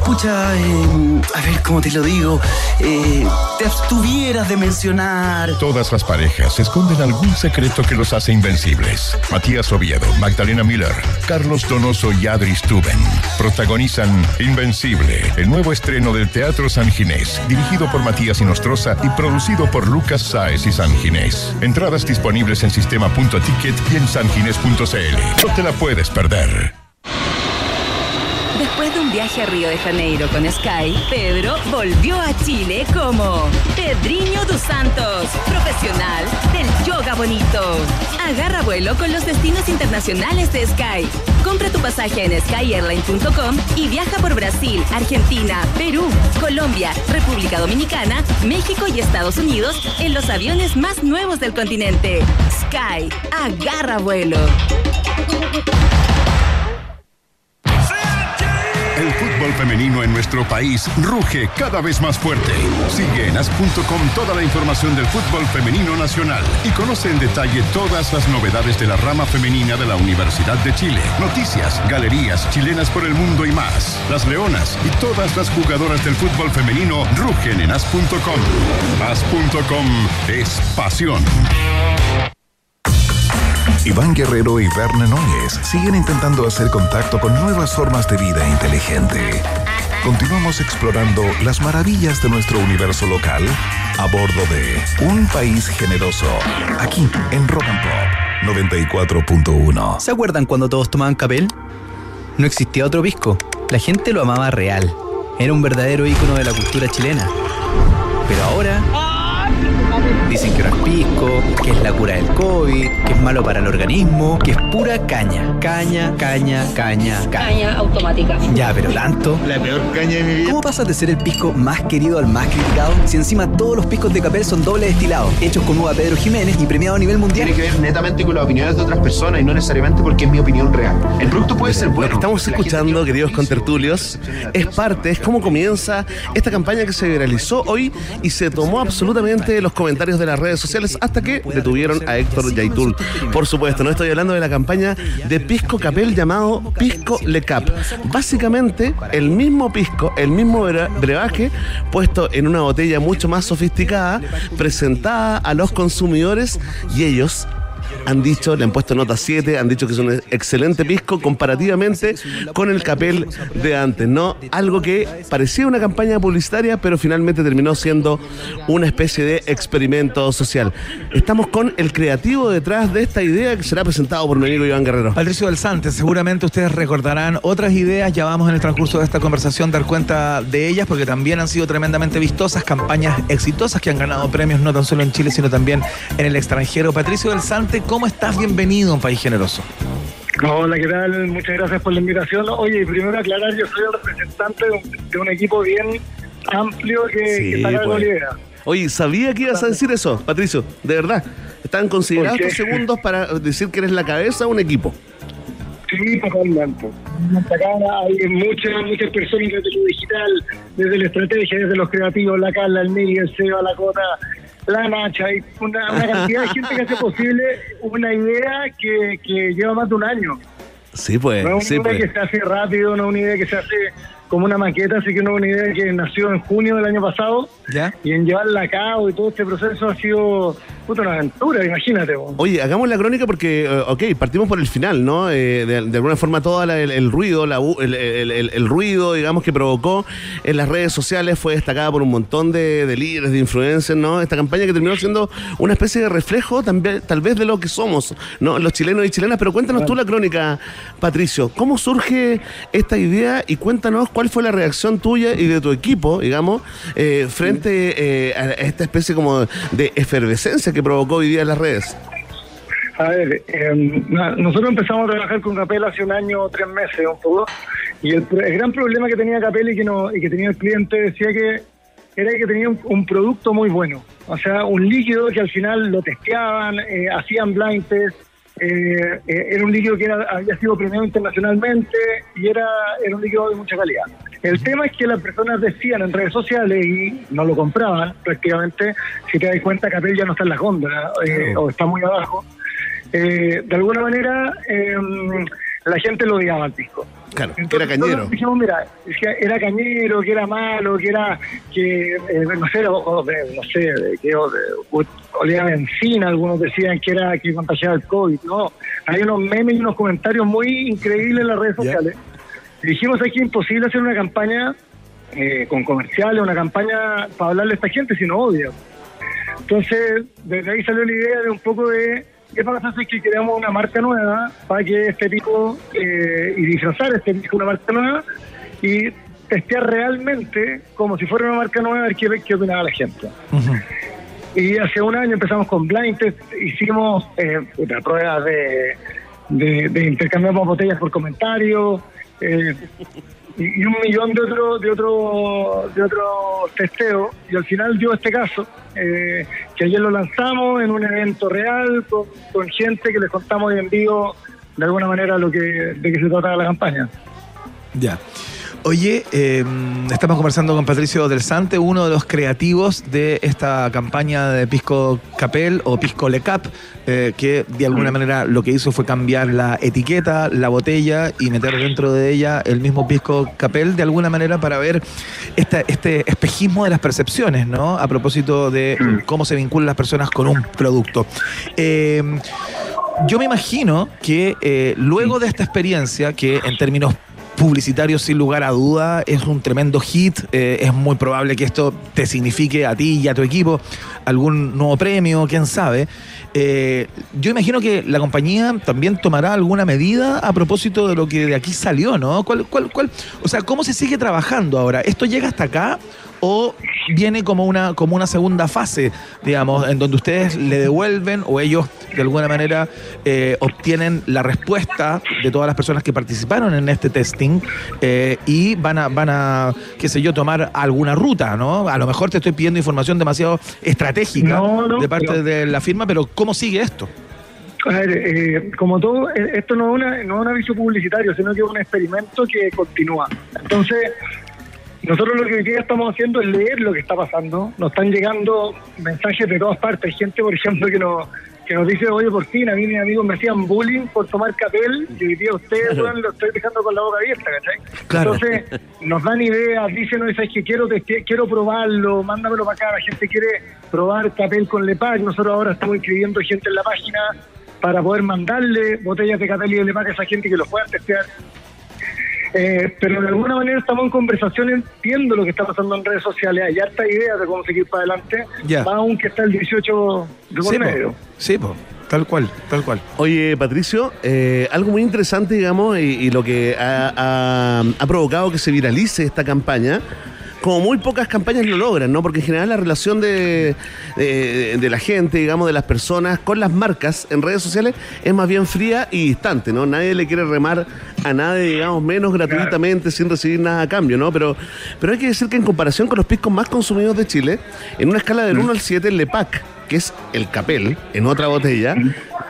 pucha, eh, a ver cómo te lo digo, eh, te abstuvieras de mencionar. Todas las parejas esconden algún secreto que los hace invencibles. Matías Oviedo, Magdalena Miller, Carlos Donoso y Adri Stuben protagonizan Invencible, el nuevo estreno del Teatro San Ginés, dirigido por Matías Inostroza y producido por Lucas Sáez y San Ginés. Entradas disponibles en sistema.ticket y en sanginés.cl. No te la puedes perder. De un viaje a Río de Janeiro con Sky, Pedro volvió a Chile como Pedriño dos Santos, profesional del yoga bonito. Agarra vuelo con los destinos internacionales de Sky. Compra tu pasaje en skyairline.com y viaja por Brasil, Argentina, Perú, Colombia, República Dominicana, México y Estados Unidos en los aviones más nuevos del continente. Sky, agarra vuelo. Fútbol femenino en nuestro país ruge cada vez más fuerte. Sigue en as.com toda la información del fútbol femenino nacional y conoce en detalle todas las novedades de la rama femenina de la Universidad de Chile. Noticias, galerías, chilenas por el mundo y más. Las leonas y todas las jugadoras del fútbol femenino rugen en as.com. As.com es pasión. Iván Guerrero y Verne Núñez siguen intentando hacer contacto con nuevas formas de vida inteligente. Continuamos explorando las maravillas de nuestro universo local a bordo de Un País Generoso, aquí en Rock and Pop 94.1. ¿Se acuerdan cuando todos tomaban capel? No existía otro pisco. La gente lo amaba real. Era un verdadero ícono de la cultura chilena. Pero ahora dicen que no es pisco, que es la cura del COVID, que es malo para el organismo, que es pura caña. Caña, caña, caña, caña. Caña automática. Ya, pero tanto. La peor caña de mi vida. ¿Cómo pasas de ser el pisco más querido al más criticado si encima todos los piscos de Capel son doble destilados, hechos con uva Pedro Jiménez y premiado a nivel mundial? Tiene que ver netamente con las opiniones de otras personas y no necesariamente porque es mi opinión real. El producto puede ser Lo bueno. que estamos escuchando, queridos contertulios, es parte, es cómo comienza esta campaña que se viralizó hoy y se tomó absolutamente los comentarios de las redes sociales hasta que detuvieron a Héctor Yaitul. Por supuesto, no estoy hablando de la campaña de Pisco Capel llamado Pisco Le Cap. Básicamente, el mismo pisco, el mismo bre- brebaje puesto en una botella mucho más sofisticada, presentada a los consumidores y ellos han dicho, le han puesto nota 7, han dicho que es un excelente pisco comparativamente con el capel de antes, ¿no? Algo que parecía una campaña publicitaria, pero finalmente terminó siendo una especie de experimento social. Estamos con el creativo detrás de esta idea que será presentado por mi amigo Iván Guerrero. Patricio del Sante, seguramente ustedes recordarán otras ideas, ya vamos en el transcurso de esta conversación dar cuenta de ellas, porque también han sido tremendamente vistosas, campañas exitosas que han ganado premios no tan solo en Chile, sino también en el extranjero. Patricio del Sante, ¿cómo estás? Bienvenido a un país generoso. Hola, ¿qué tal? Muchas gracias por la invitación. Oye, primero aclarar, yo soy el representante de un, de un equipo bien amplio que, que está a cargo pues. Oye, sabía que ibas a decir eso, Patricio, de verdad. Están considerados estos segundos para decir que eres la cabeza de un equipo. Sí, totalmente. Acá hay muchas, muchas personas desde lo digital, desde la estrategia, desde los creativos, la Carla, el Miguel, el Seba, la Cota, la Nacha, hay una, una cantidad de gente que hace posible una idea que, que lleva más de un año. Sí, pues, No es una sí, idea pues. que se hace rápido, no es una idea que se hace como una maqueta, así que no es una idea que nació en junio del año pasado ¿Ya? y en llevarla a cabo y todo este proceso ha sido puta, una aventura, imagínate. vos. Oye, hagamos la crónica porque, eh, ok, partimos por el final, ¿no? Eh, de, de alguna forma todo el, el ruido, la el, el- el- el ruido, digamos, que provocó en las redes sociales fue destacada por un montón de, de líderes, de influencers, ¿no? Esta campaña que terminó siendo una especie de reflejo también, tal vez de lo que somos, ¿no? Los chilenos y chilenas. Pero cuéntanos tú la crónica, Patricio. ¿Cómo surge esta idea y cuéntanos cuál fue la reacción tuya y de tu equipo, digamos, eh, frente eh, a esta especie como de efervescencia que provocó hoy día las redes? A ver, eh, nosotros empezamos a trabajar con Capel hace un año o tres meses, un poco, y el gran problema que tenía Capel y que, no, y que tenía el cliente decía que era que tenía un, un producto muy bueno, o sea, un líquido que al final lo testeaban, eh, hacían blind test, eh, eh, era un líquido que era- había sido premiado internacionalmente y era, era un líquido de mucha calidad. El tema es que las personas decían en redes sociales y no lo compraban prácticamente, si te das cuenta Capel ya no está en la góndola eh, o está muy abajo. Eh, de alguna manera eh, la gente lo odiaba al disco. Claro, que era cañero. dijimos, mira, es que era cañero, que era malo, que era, que, eh, no sé, o- o no sé, que olía benzina, algunos decían que era que contagiaba el COVID, no. Hay unos memes y unos comentarios muy increíbles en las redes sociales. Y dijimos aquí imposible hacer una campaña eh, con comerciales, una campaña para hablarle a esta gente si no odia. Entonces, desde ahí salió la idea de un poco de qué pasa si es que creamos una marca nueva para que este tipo eh, y disfrazar este tipo una marca nueva y testear realmente como si fuera una marca nueva a ver qué, qué opinaba la gente. Y hace un año empezamos con blind test, hicimos eh, pruebas de, de, de intercambiamos botellas por comentarios eh, y, un millón de otros de otro, de otro testeos y al final dio este caso eh, que ayer lo lanzamos en un evento real con, gente que les contamos en vivo de alguna manera lo que de qué se trataba la campaña. Ya. Oye, eh, estamos conversando con Patricio Del Sante, uno de los creativos de esta campaña de Pisco Capel o Pisco Le Cap, eh, que de alguna manera lo que hizo fue cambiar la etiqueta, la botella y meter dentro de ella el mismo Pisco Capel de alguna manera para ver esta- este espejismo de las percepciones, ¿no? A propósito de cómo se vinculan las personas con un producto. Eh, yo me imagino que eh, luego de esta experiencia, que en términos publicitario sin lugar a duda, es un tremendo hit, eh, es muy probable que esto te signifique a ti y a tu equipo algún nuevo premio, quién sabe. Eh, yo imagino que la compañía también tomará alguna medida a propósito de lo que de aquí salió, ¿no? ¿Cuál, cuál, cuál? O sea, ¿cómo se sigue trabajando ahora? ¿Esto llega hasta acá o viene como una, como una segunda fase, digamos, en donde ustedes le devuelven o ellos de alguna manera eh, obtienen la respuesta de todas las personas que participaron en este testing eh, y van a, van a, qué sé yo, tomar alguna ruta, ¿no? A lo mejor te estoy pidiendo información demasiado estratégica No, no, de parte de la firma, pero ¿cómo sigue esto? A ver, eh, como todo, eh, esto no es, una, no es un aviso publicitario, sino que es un experimento que continúa. Entonces, nosotros lo que hoy día estamos haciendo es leer lo que está pasando. Nos están llegando mensajes de todas partes. Hay gente, por ejemplo, que nos, que nos dice, oye, por fin, a mí mis amigos me hacían bullying por tomar capel y hoy día ustedes, lo estoy dejando con la boca abierta, ¿cachai? Claro. Entonces, nos dan ideas, dicen, oye, ¿sabes que quiero, quiero probarlo, mándamelo para acá. La gente quiere probar capel con Lepac. Nosotros ahora estamos inscribiendo gente en la página para poder mandarle botellas de capel y de Lepac a esa gente que lo puedan testear. Eh, pero de alguna manera estamos en conversaciones viendo lo que está pasando en redes sociales. Hay harta idea de cómo seguir para adelante, Ya. más aún que está el 18 de por Sí, po. medio. Sí, po. tal cual, tal cual. Oye, Patricio, eh, algo muy interesante, digamos, y, y lo que ha, ha- ha provocado que se viralice esta campaña, como muy pocas campañas lo logran, ¿no? Porque en general la relación de, de- de la gente, digamos, de las personas con las marcas en redes sociales es más bien fría y distante, ¿no? Nadie le quiere remar a nadie, digamos, menos gratuitamente, sin recibir nada a cambio, ¿no? Pero, pero hay que decir que en comparación con los piscos más consumidos de Chile, en una escala del 1 al 7, el Lepac, que es el capel, en otra botella,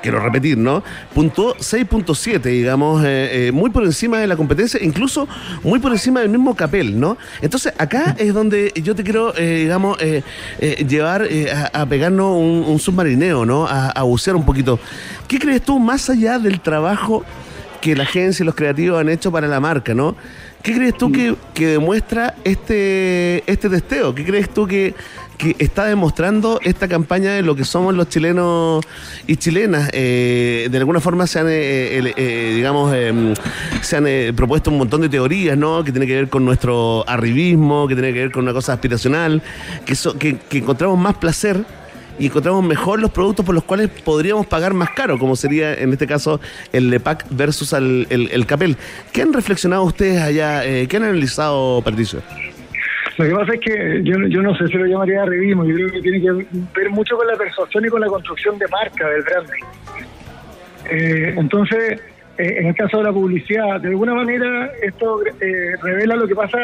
quiero repetir, ¿no? Puntuó 6.7, digamos, eh, eh, muy por encima de la competencia, incluso muy por encima del mismo capel, ¿no? Entonces, acá es donde yo te quiero, eh, digamos, eh, eh, llevar a, a pegarnos un, un submarineo, ¿no? A, a bucear un poquito. ¿Qué crees tú, más allá del trabajo que la agencia y los creativos han hecho para la marca, ¿no? ¿Qué crees tú que, que demuestra este, este testeo? ¿Qué crees tú que, que está demostrando esta campaña de lo que somos los chilenos y chilenas? Eh, de alguna forma se han, eh, el- eh, digamos, eh, se han eh, propuesto un montón de teorías, ¿no? Que tiene que ver con nuestro arribismo, que tiene que ver con una cosa aspiracional, que, so- que, que encontramos más placer y encontramos mejor los productos por los cuales podríamos pagar más caro, como sería en este caso el Lepac versus el, el Capel. ¿Qué han reflexionado ustedes allá? eh, ¿Qué han analizado, Patricio? Lo que pasa es que yo, yo no sé si lo llamaría arribismo, yo creo que tiene que ver mucho con la persuasión y con la construcción de marca del branding. Eh, entonces, eh, en el caso de la publicidad, de alguna manera esto eh, revela lo que pasa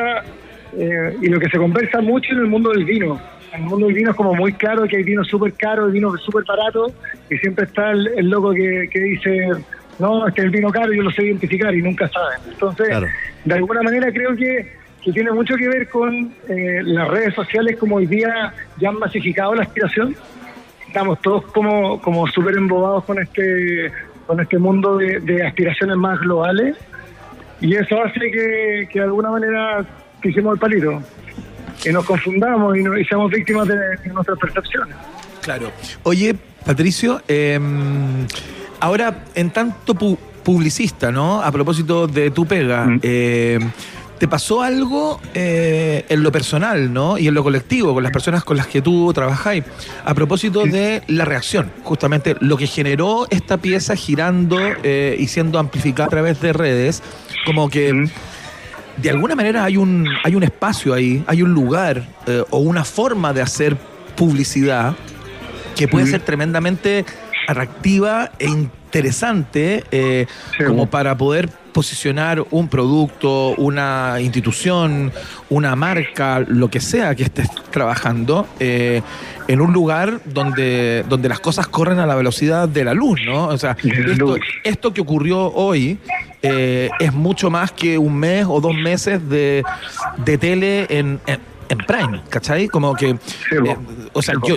eh, y lo que se conversa mucho en el mundo del vino. En el mundo del vino es como muy claro que hay vinos súper caros, vinos súper baratos, y siempre está el, el loco que, que dice, no, es que el vino caro yo lo sé identificar y nunca saben. Entonces, de alguna manera creo que, que tiene mucho que ver con eh, las redes sociales como hoy día ya han masificado la aspiración. Estamos todos como, como súper embobados con este, con este mundo de, de aspiraciones más globales y eso hace que, que de alguna manera pisemos el palito y nos confundamos y, no- y seamos víctimas de, de nuestras percepciones. Claro. Oye, Patricio, eh, ahora en tanto pu- publicista, ¿no? A propósito de tu pega, eh, ¿te pasó algo eh, en lo personal, ¿no? Y en lo colectivo, con las personas con las que tú trabajáis, a propósito de la reacción, justamente lo que generó esta pieza girando eh, y siendo amplificada a través de redes, como que de alguna manera hay un, hay un espacio ahí, hay un lugar eh, o una forma de hacer publicidad que puede ser tremendamente atractiva e interesante eh, como para poder posicionar un producto, una institución, una marca, lo que sea que estés trabajando, eh, en un lugar donde, donde las cosas corren a la velocidad de la luz, ¿no? O sea, esto, esto que ocurrió hoy eh, es mucho más que un mes o dos meses de, de tele en, en, en Prime, ¿cachai? Como que, eh, o sea, yo,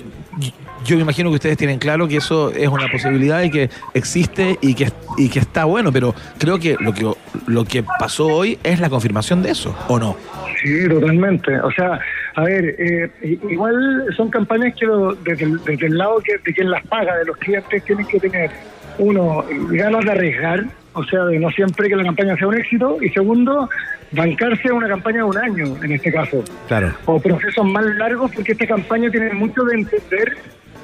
yo me imagino que ustedes tienen claro que eso es una posibilidad y que existe y que, y que está bueno, pero creo que lo que lo que pasó hoy es la confirmación de eso, ¿o no? Sí, totalmente. O sea, a ver, eh, igual son campañas que lo- desde, el, desde el lado que, de quien las paga, de los clientes, tienen que tener, uno, ganas de arriesgar, o sea, de no siempre que la campaña sea un éxito, y segundo, bancarse una campaña de un año, en este caso, Claro. o procesos más largos, porque esta campaña tiene mucho de entender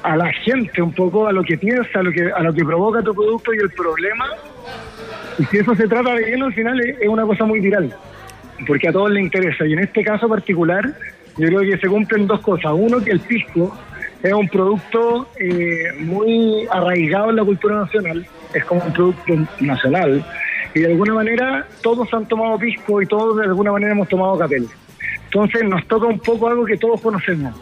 a la gente un poco, a lo que piensa, a lo que, a lo que provoca tu producto y el problema, y si eso se trata de bien, al final es, una cosa muy viral, porque a todos les interesa, y en este caso particular, yo creo que se cumplen dos cosas, uno, que el pisco es un producto eh, muy arraigado en la cultura nacional, es como un producto nacional, y de alguna manera todos han tomado pisco y todos de alguna manera hemos tomado capel. Entonces nos toca un poco algo que todos conocemos.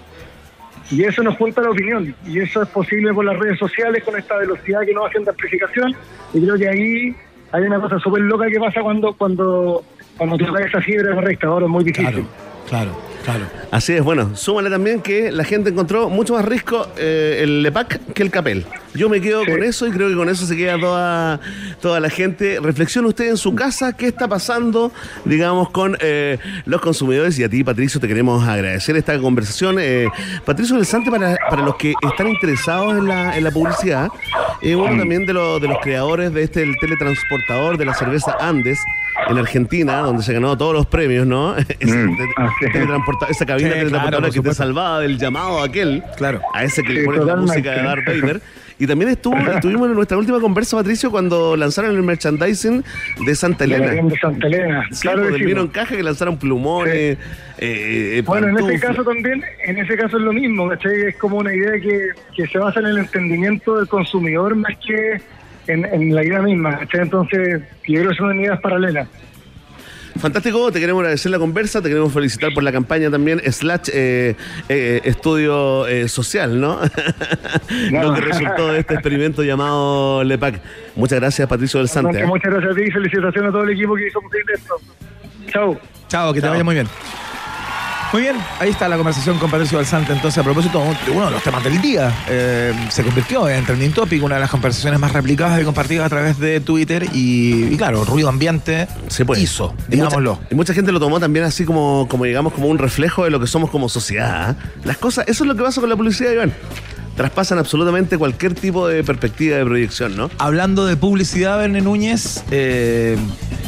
Y eso nos junta la opinión, y eso es posible por las redes sociales, con esta velocidad que nos hacen de amplificación, y creo que ahí hay una cosa súper loca que pasa cuando cuando cuando toca esa fibra correcta, ahora es muy difícil. Claro, claro. Así es, bueno, súmale también que la gente encontró mucho más rico eh, el Lepac que el Capel. Yo me quedo con eso y creo que con eso se queda toda, toda la gente. Reflexione usted en su casa qué está pasando, digamos, con eh, los consumidores. Y a ti, Patricio, te queremos agradecer esta conversación. Eh, Patricio del Sante, para, para los que están interesados en la, en la publicidad, es uno también de, los de los creadores de este el teletransportador de la cerveza Andes en Argentina, donde se ganó todos los premios, ¿no? Ese te- teletransporta- esa cabina Sí, claro, que te salvaba del llamado aquel. Claro. A ese que le pones la música de Darth Vader. Y también estuvo, estuvimos en nuestra última conversa, Patricio, cuando lanzaron el merchandising de Santa Elena. de Santa Elena, Sí, claro que en caja que lanzaron plumones, eh, eh, Bueno, en ese caso también, en ese caso es lo mismo, ¿cachai? Es como una idea que, que se basa en el entendimiento del consumidor más que en, en la idea misma, ¿cachai? Entonces, yo creo que son unidades paralelas. Fantástico, te queremos agradecer la conversa, te queremos felicitar por la campaña también, slash eh, eh, estudio eh, social, ¿no? Lo que resultó de este experimento llamado LEPAC. Muchas gracias, Patricio del Sante. ¿eh? Muchas gracias a ti y felicitaciones a todo el equipo que hizo posible esto. Chao. Chao, que te vaya muy bien. Muy bien, ahí está la conversación con Patricio Balsante. Entonces, a propósito de uno de los temas del día, eh, se convirtió en trending topic, una de las conversaciones más replicadas y compartidas a través de Twitter. Y, y claro, ruido ambiente Se puede. hizo, Y mucha, digámoslo. y mucha gente lo tomó también así como, como digamos, como un reflejo de lo que somos como sociedad. ¿eh? Las cosas, eso es lo que pasa con la publicidad, Iván. Traspasan absolutamente cualquier tipo de perspectiva de proyección, ¿no? Hablando de publicidad, Verne Núñez, eh,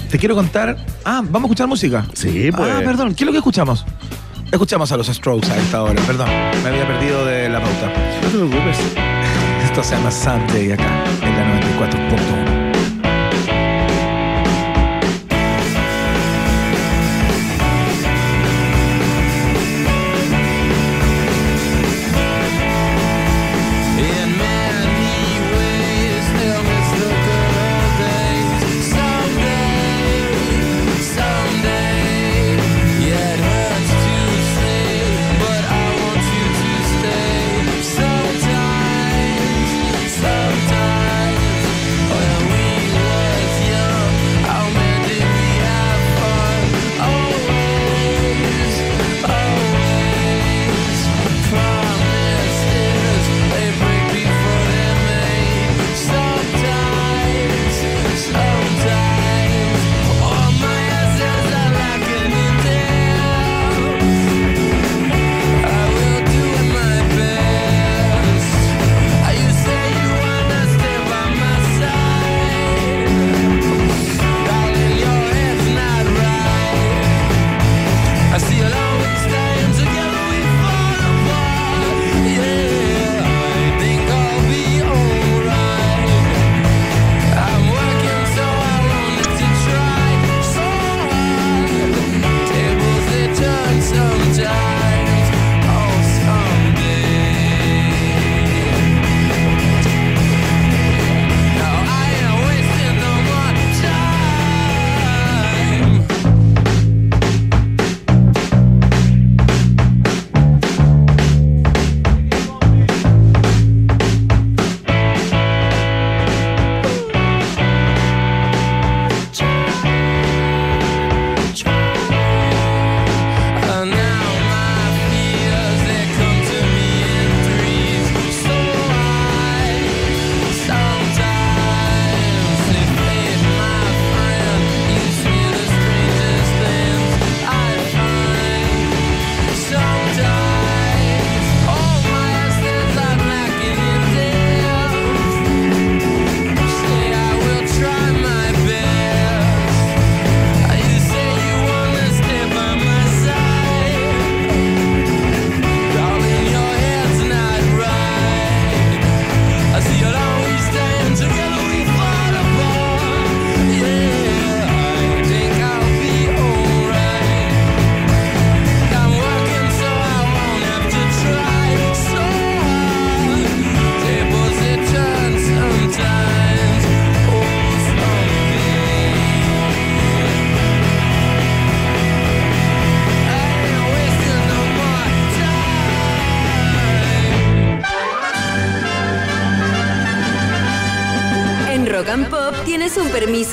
te quiero contar. Ah, vamos a escuchar música. Sí, pues. Ah, perdón, ¿qué es lo que escuchamos? Escuchamos a los Strokes a esta hora, perdón. Me había perdido de la pauta. No te preocupes. Esto se llama Sunday acá, en la 94.1.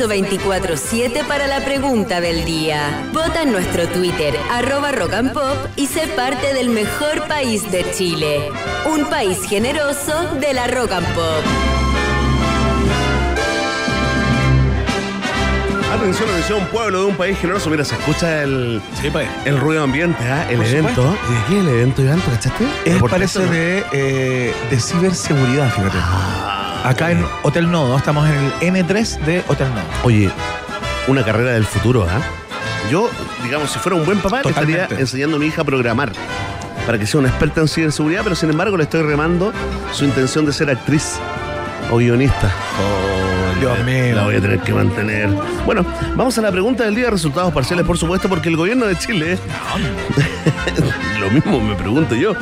permiso 24-7 para la pregunta del día. Vota en nuestro Twitter, arroba Rock and Pop, y sé parte del mejor país de Chile. Un país generoso de la Rock and Pop. Atención, atención, pueblo de un país generoso. Mira, se escucha el, el ruido ambiente, ¿ah? el Por evento. supuesto. ¿Y de qué es el evento, Iván? ¿Tú cachaste? Es Por parece ¿no? de, eh, de ciberseguridad, fíjate. Ah, Acá en Hotel Nodo, estamos en el N3 de Hotel Nodo. Oye, una carrera del futuro, ¿ah? Yo, digamos, si fuera un buen papá, Totalmente. estaría enseñando a mi hija a programar para que sea una experta en ciberseguridad, pero sin embargo le estoy remando su intención de ser actriz o guionista. Oh, Dios la- mío. La voy a tener que mantener. Bueno, vamos a la pregunta del día, resultados parciales, por supuesto, porque el gobierno de Chile, lo mismo me pregunto yo,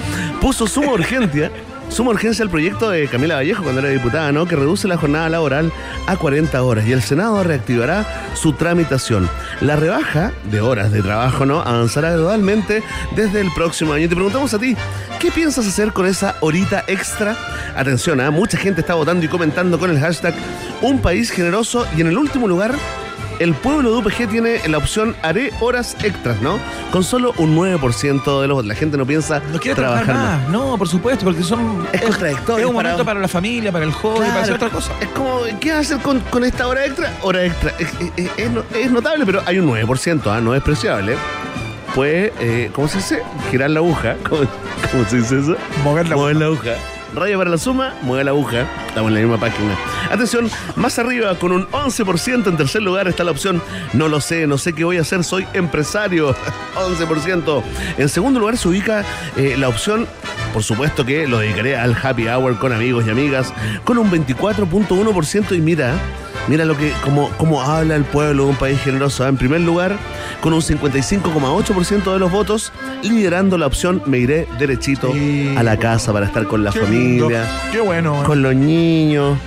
puso suma urgencia. Suma urgencia al proyecto de Camila Vallejo cuando era diputada, ¿no? Que reduce la jornada laboral a 40 horas y el Senado reactivará su tramitación. La rebaja de horas de trabajo, ¿no? Avanzará gradualmente desde el próximo año. Y te preguntamos a ti, ¿qué piensas hacer con esa horita extra? Atención, ¿ah? mucha gente está votando y comentando con el hashtag Un país generoso y en el último lugar el pueblo de UPG tiene la opción haré horas extras, ¿no? Con solo un 9% de los votos. La gente no piensa No quiere trabajar, más. No, por supuesto, porque son. Es contradictorio. Es un para- momento para la familia, para el hobby, para Claro, hacer otra cosa. Es como, ¿qué vas a hacer con, con esta hora extra? Hora extra. Es, es- es no- es notable, pero hay un 9%, ¿ah? no es despreciable. Puede, eh, ¿cómo se dice? Girar la aguja. ¿Cómo, cómo se dice eso? Mover la Mover la aguja. Rayo para la suma, mueve la aguja. Estamos en la misma página. Atención, más arriba, con un 11% en tercer lugar está la opción No lo sé, no sé qué voy a hacer, soy empresario. 11%. En segundo lugar se ubica eh, la opción, por supuesto que lo dedicaré al happy hour con amigos y amigas, con un 24.1% y mira. Mira lo que, como, como habla el pueblo de un país generoso. ¿eh? En primer lugar, con un 55,8% de los votos, liderando la opción Me iré derechito a la casa para estar con la Qué lindo. familia, Qué bueno. con los niños,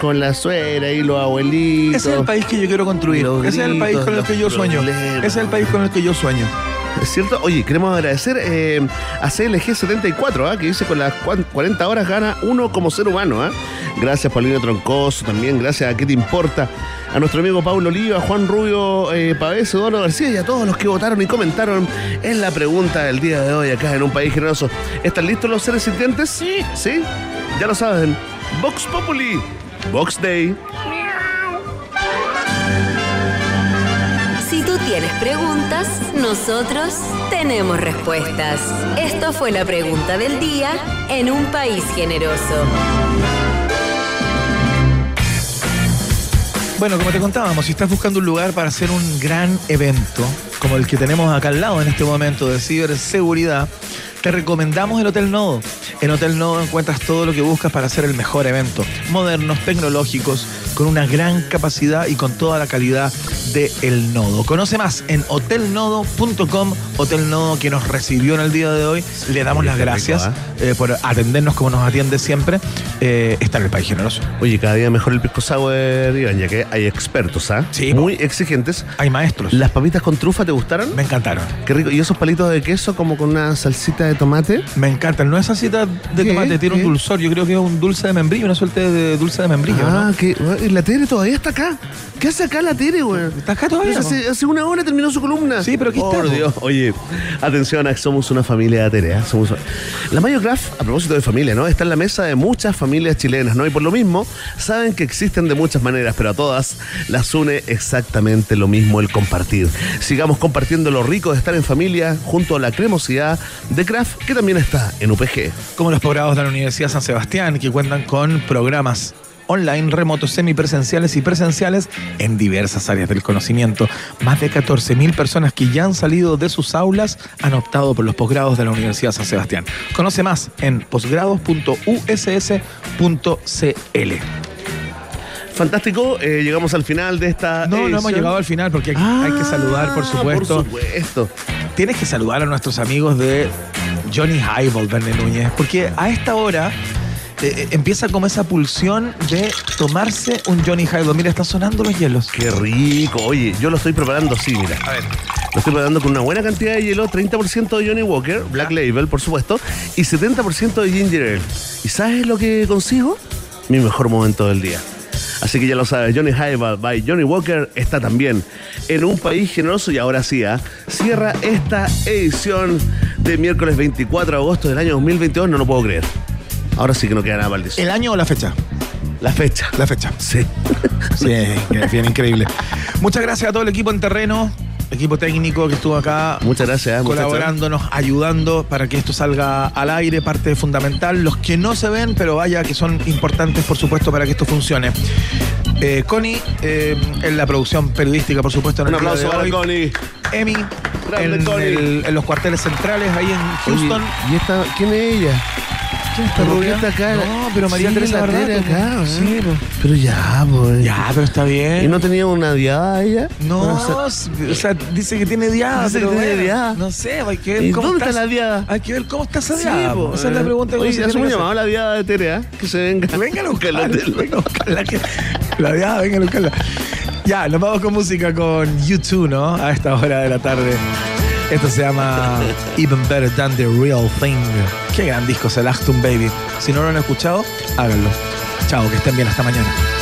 con la suegra y los abuelitos. Ese es el país que yo quiero construir. Ese es el país con el que yo sueño. Ese es el país con el que yo sueño. ¿Es cierto? Oye, queremos agradecer eh, a CLG74, ¿ah? que dice con las cuan- 40 horas gana uno como ser humano. ¿ah? Gracias, Paulino Troncoso, también gracias a ¿Qué te importa? A nuestro amigo Pablo Oliva, Juan Rubio eh, Eduardo García y a todos los que votaron y comentaron en la pregunta del día de hoy acá en Un País Generoso. ¿Están listos los seres sintientes? Sí. ¿Sí? Ya lo saben. Vox Populi, Vox Day. Tienes preguntas, nosotros tenemos respuestas. Esto fue la pregunta del día en un país generoso. Bueno, como te contábamos, si estás buscando un lugar para hacer un gran evento, como el que tenemos acá al lado en este momento de ciberseguridad, te recomendamos el Hotel Nodo. En Hotel Nodo encuentras todo lo que buscas para hacer el mejor evento. Modernos, tecnológicos, con una gran capacidad y con toda la calidad de El Nodo. Conoce más en hotelnodo.com, Hotel Nodo que nos recibió en el día de hoy. Le damos Oye, las rico, gracias ¿ah? eh, por atendernos como nos atiende siempre. Eh, está en el país generoso. Oye, cada día mejor el pisco sour, Iván, ya que hay expertos, ¿ah? Sí, Muy exigentes. Hay maestros. ¿Las papitas con trufa te gustaron? Me encantaron. Qué rico. ¿Y esos palitos de queso como con una salsita de tomate? Me encantan. No es salsita de ¿Qué? tomate, tiene un dulzor. Yo creo que es un dulce de membrillo, una suerte de dulce de membrillo, ah, ¿no? que la Tere todavía está acá. ¿Qué hace acá la Tere, güey? ¿Está acá todavía? Hace, hace una hora terminó su columna. Sí, pero aquí Por está, Dios. Oye, atención, somos una familia de Tere. ¿ah? Somos... La Mayocraft, a propósito de familia, ¿no? Está en la mesa de muchas familias chilenas, ¿no? Y por lo mismo, saben que existen de muchas maneras, pero a todas las une exactamente lo mismo, el compartir. Sigamos compartiendo lo rico de estar en familia junto a la cremosidad de Craft, que también está en UPG. Como los posgrados de la Universidad San Sebastián, que cuentan con programas online, remotos, semipresenciales y presenciales en diversas áreas del conocimiento. Más de 14.000 personas que ya han salido de sus aulas han optado por los posgrados de la Universidad San Sebastián. Conoce más en posgrados.uss.cl. Fantástico, eh, llegamos al final de esta. No, no hemos llegado al final porque hay, hay que saludar, por Ah, supuesto. Por supuesto. Tienes que saludar a nuestros amigos de Johnny Highball, Verne Núñez, porque a esta hora eh, eh, empieza como esa pulsión de tomarse un Johnny Highball. Mira, están sonando los hielos. Qué rico. Oye, yo lo estoy preparando así, mira. A ver. Lo estoy preparando con una buena cantidad de hielo, 30% de Johnny Walker, Black Label, por supuesto, y 70% de Ginger Ale. ¿Y sabes lo que consigo? Mi mejor momento del día. Así que ya lo sabes, Johnny Highball by Johnny Walker está también en un país generoso y ahora sí, ¿ah? cierra esta edición de miércoles 24 de agosto del año 2022. No lo puedo creer. Ahora sí que no queda nada para el ¿El año o la fecha? La fecha. La fecha. Sí. Sí, bien increíble. Muchas gracias a todo el equipo en terreno, equipo técnico que estuvo acá. Muchas gracias, muchachos. Colaborándonos, ayudando para que esto salga al aire, parte fundamental. Los que no se ven, pero vaya que son importantes, por supuesto, para que esto funcione. Eh, Connie, eh, en la producción periodística, por supuesto. En Un el día aplauso para. Connie. Emi, en, Connie. el- en los cuarteles centrales, ahí en Houston. Oye, ¿Y esta, quién es ella? ¿Quién ¿Pero por qué rubia? está acá? No, pero María Sí, Teresa acá, ¿eh? Sí, po. Pero ya, pues. Ya, pero está bien. ¿Y no tenía una diada ella? No, O sea, o sea, dice que tiene diada. Dice que pero tiene bueno, diada. No sé, hay que ver ¿Y cómo dónde está estás- la diada? Hay que ver cómo está esa Sí, diada. po. Esa es la pregunta que Oye, uno se hacemos tiene que llamado a la diada de Tere, ¿ah? Que se venga. Vengan a Que buscarla, vengan a buscarla. que- La diada, vengan a buscarla. Ya, nos vamos con música con YouTube, ¿no? A esta hora de la tarde. Esto se llama Even Better Than the Real Thing. Qué gran disco es el Acton Baby. Si no lo han escuchado, háganlo. Chao, que estén bien hasta mañana.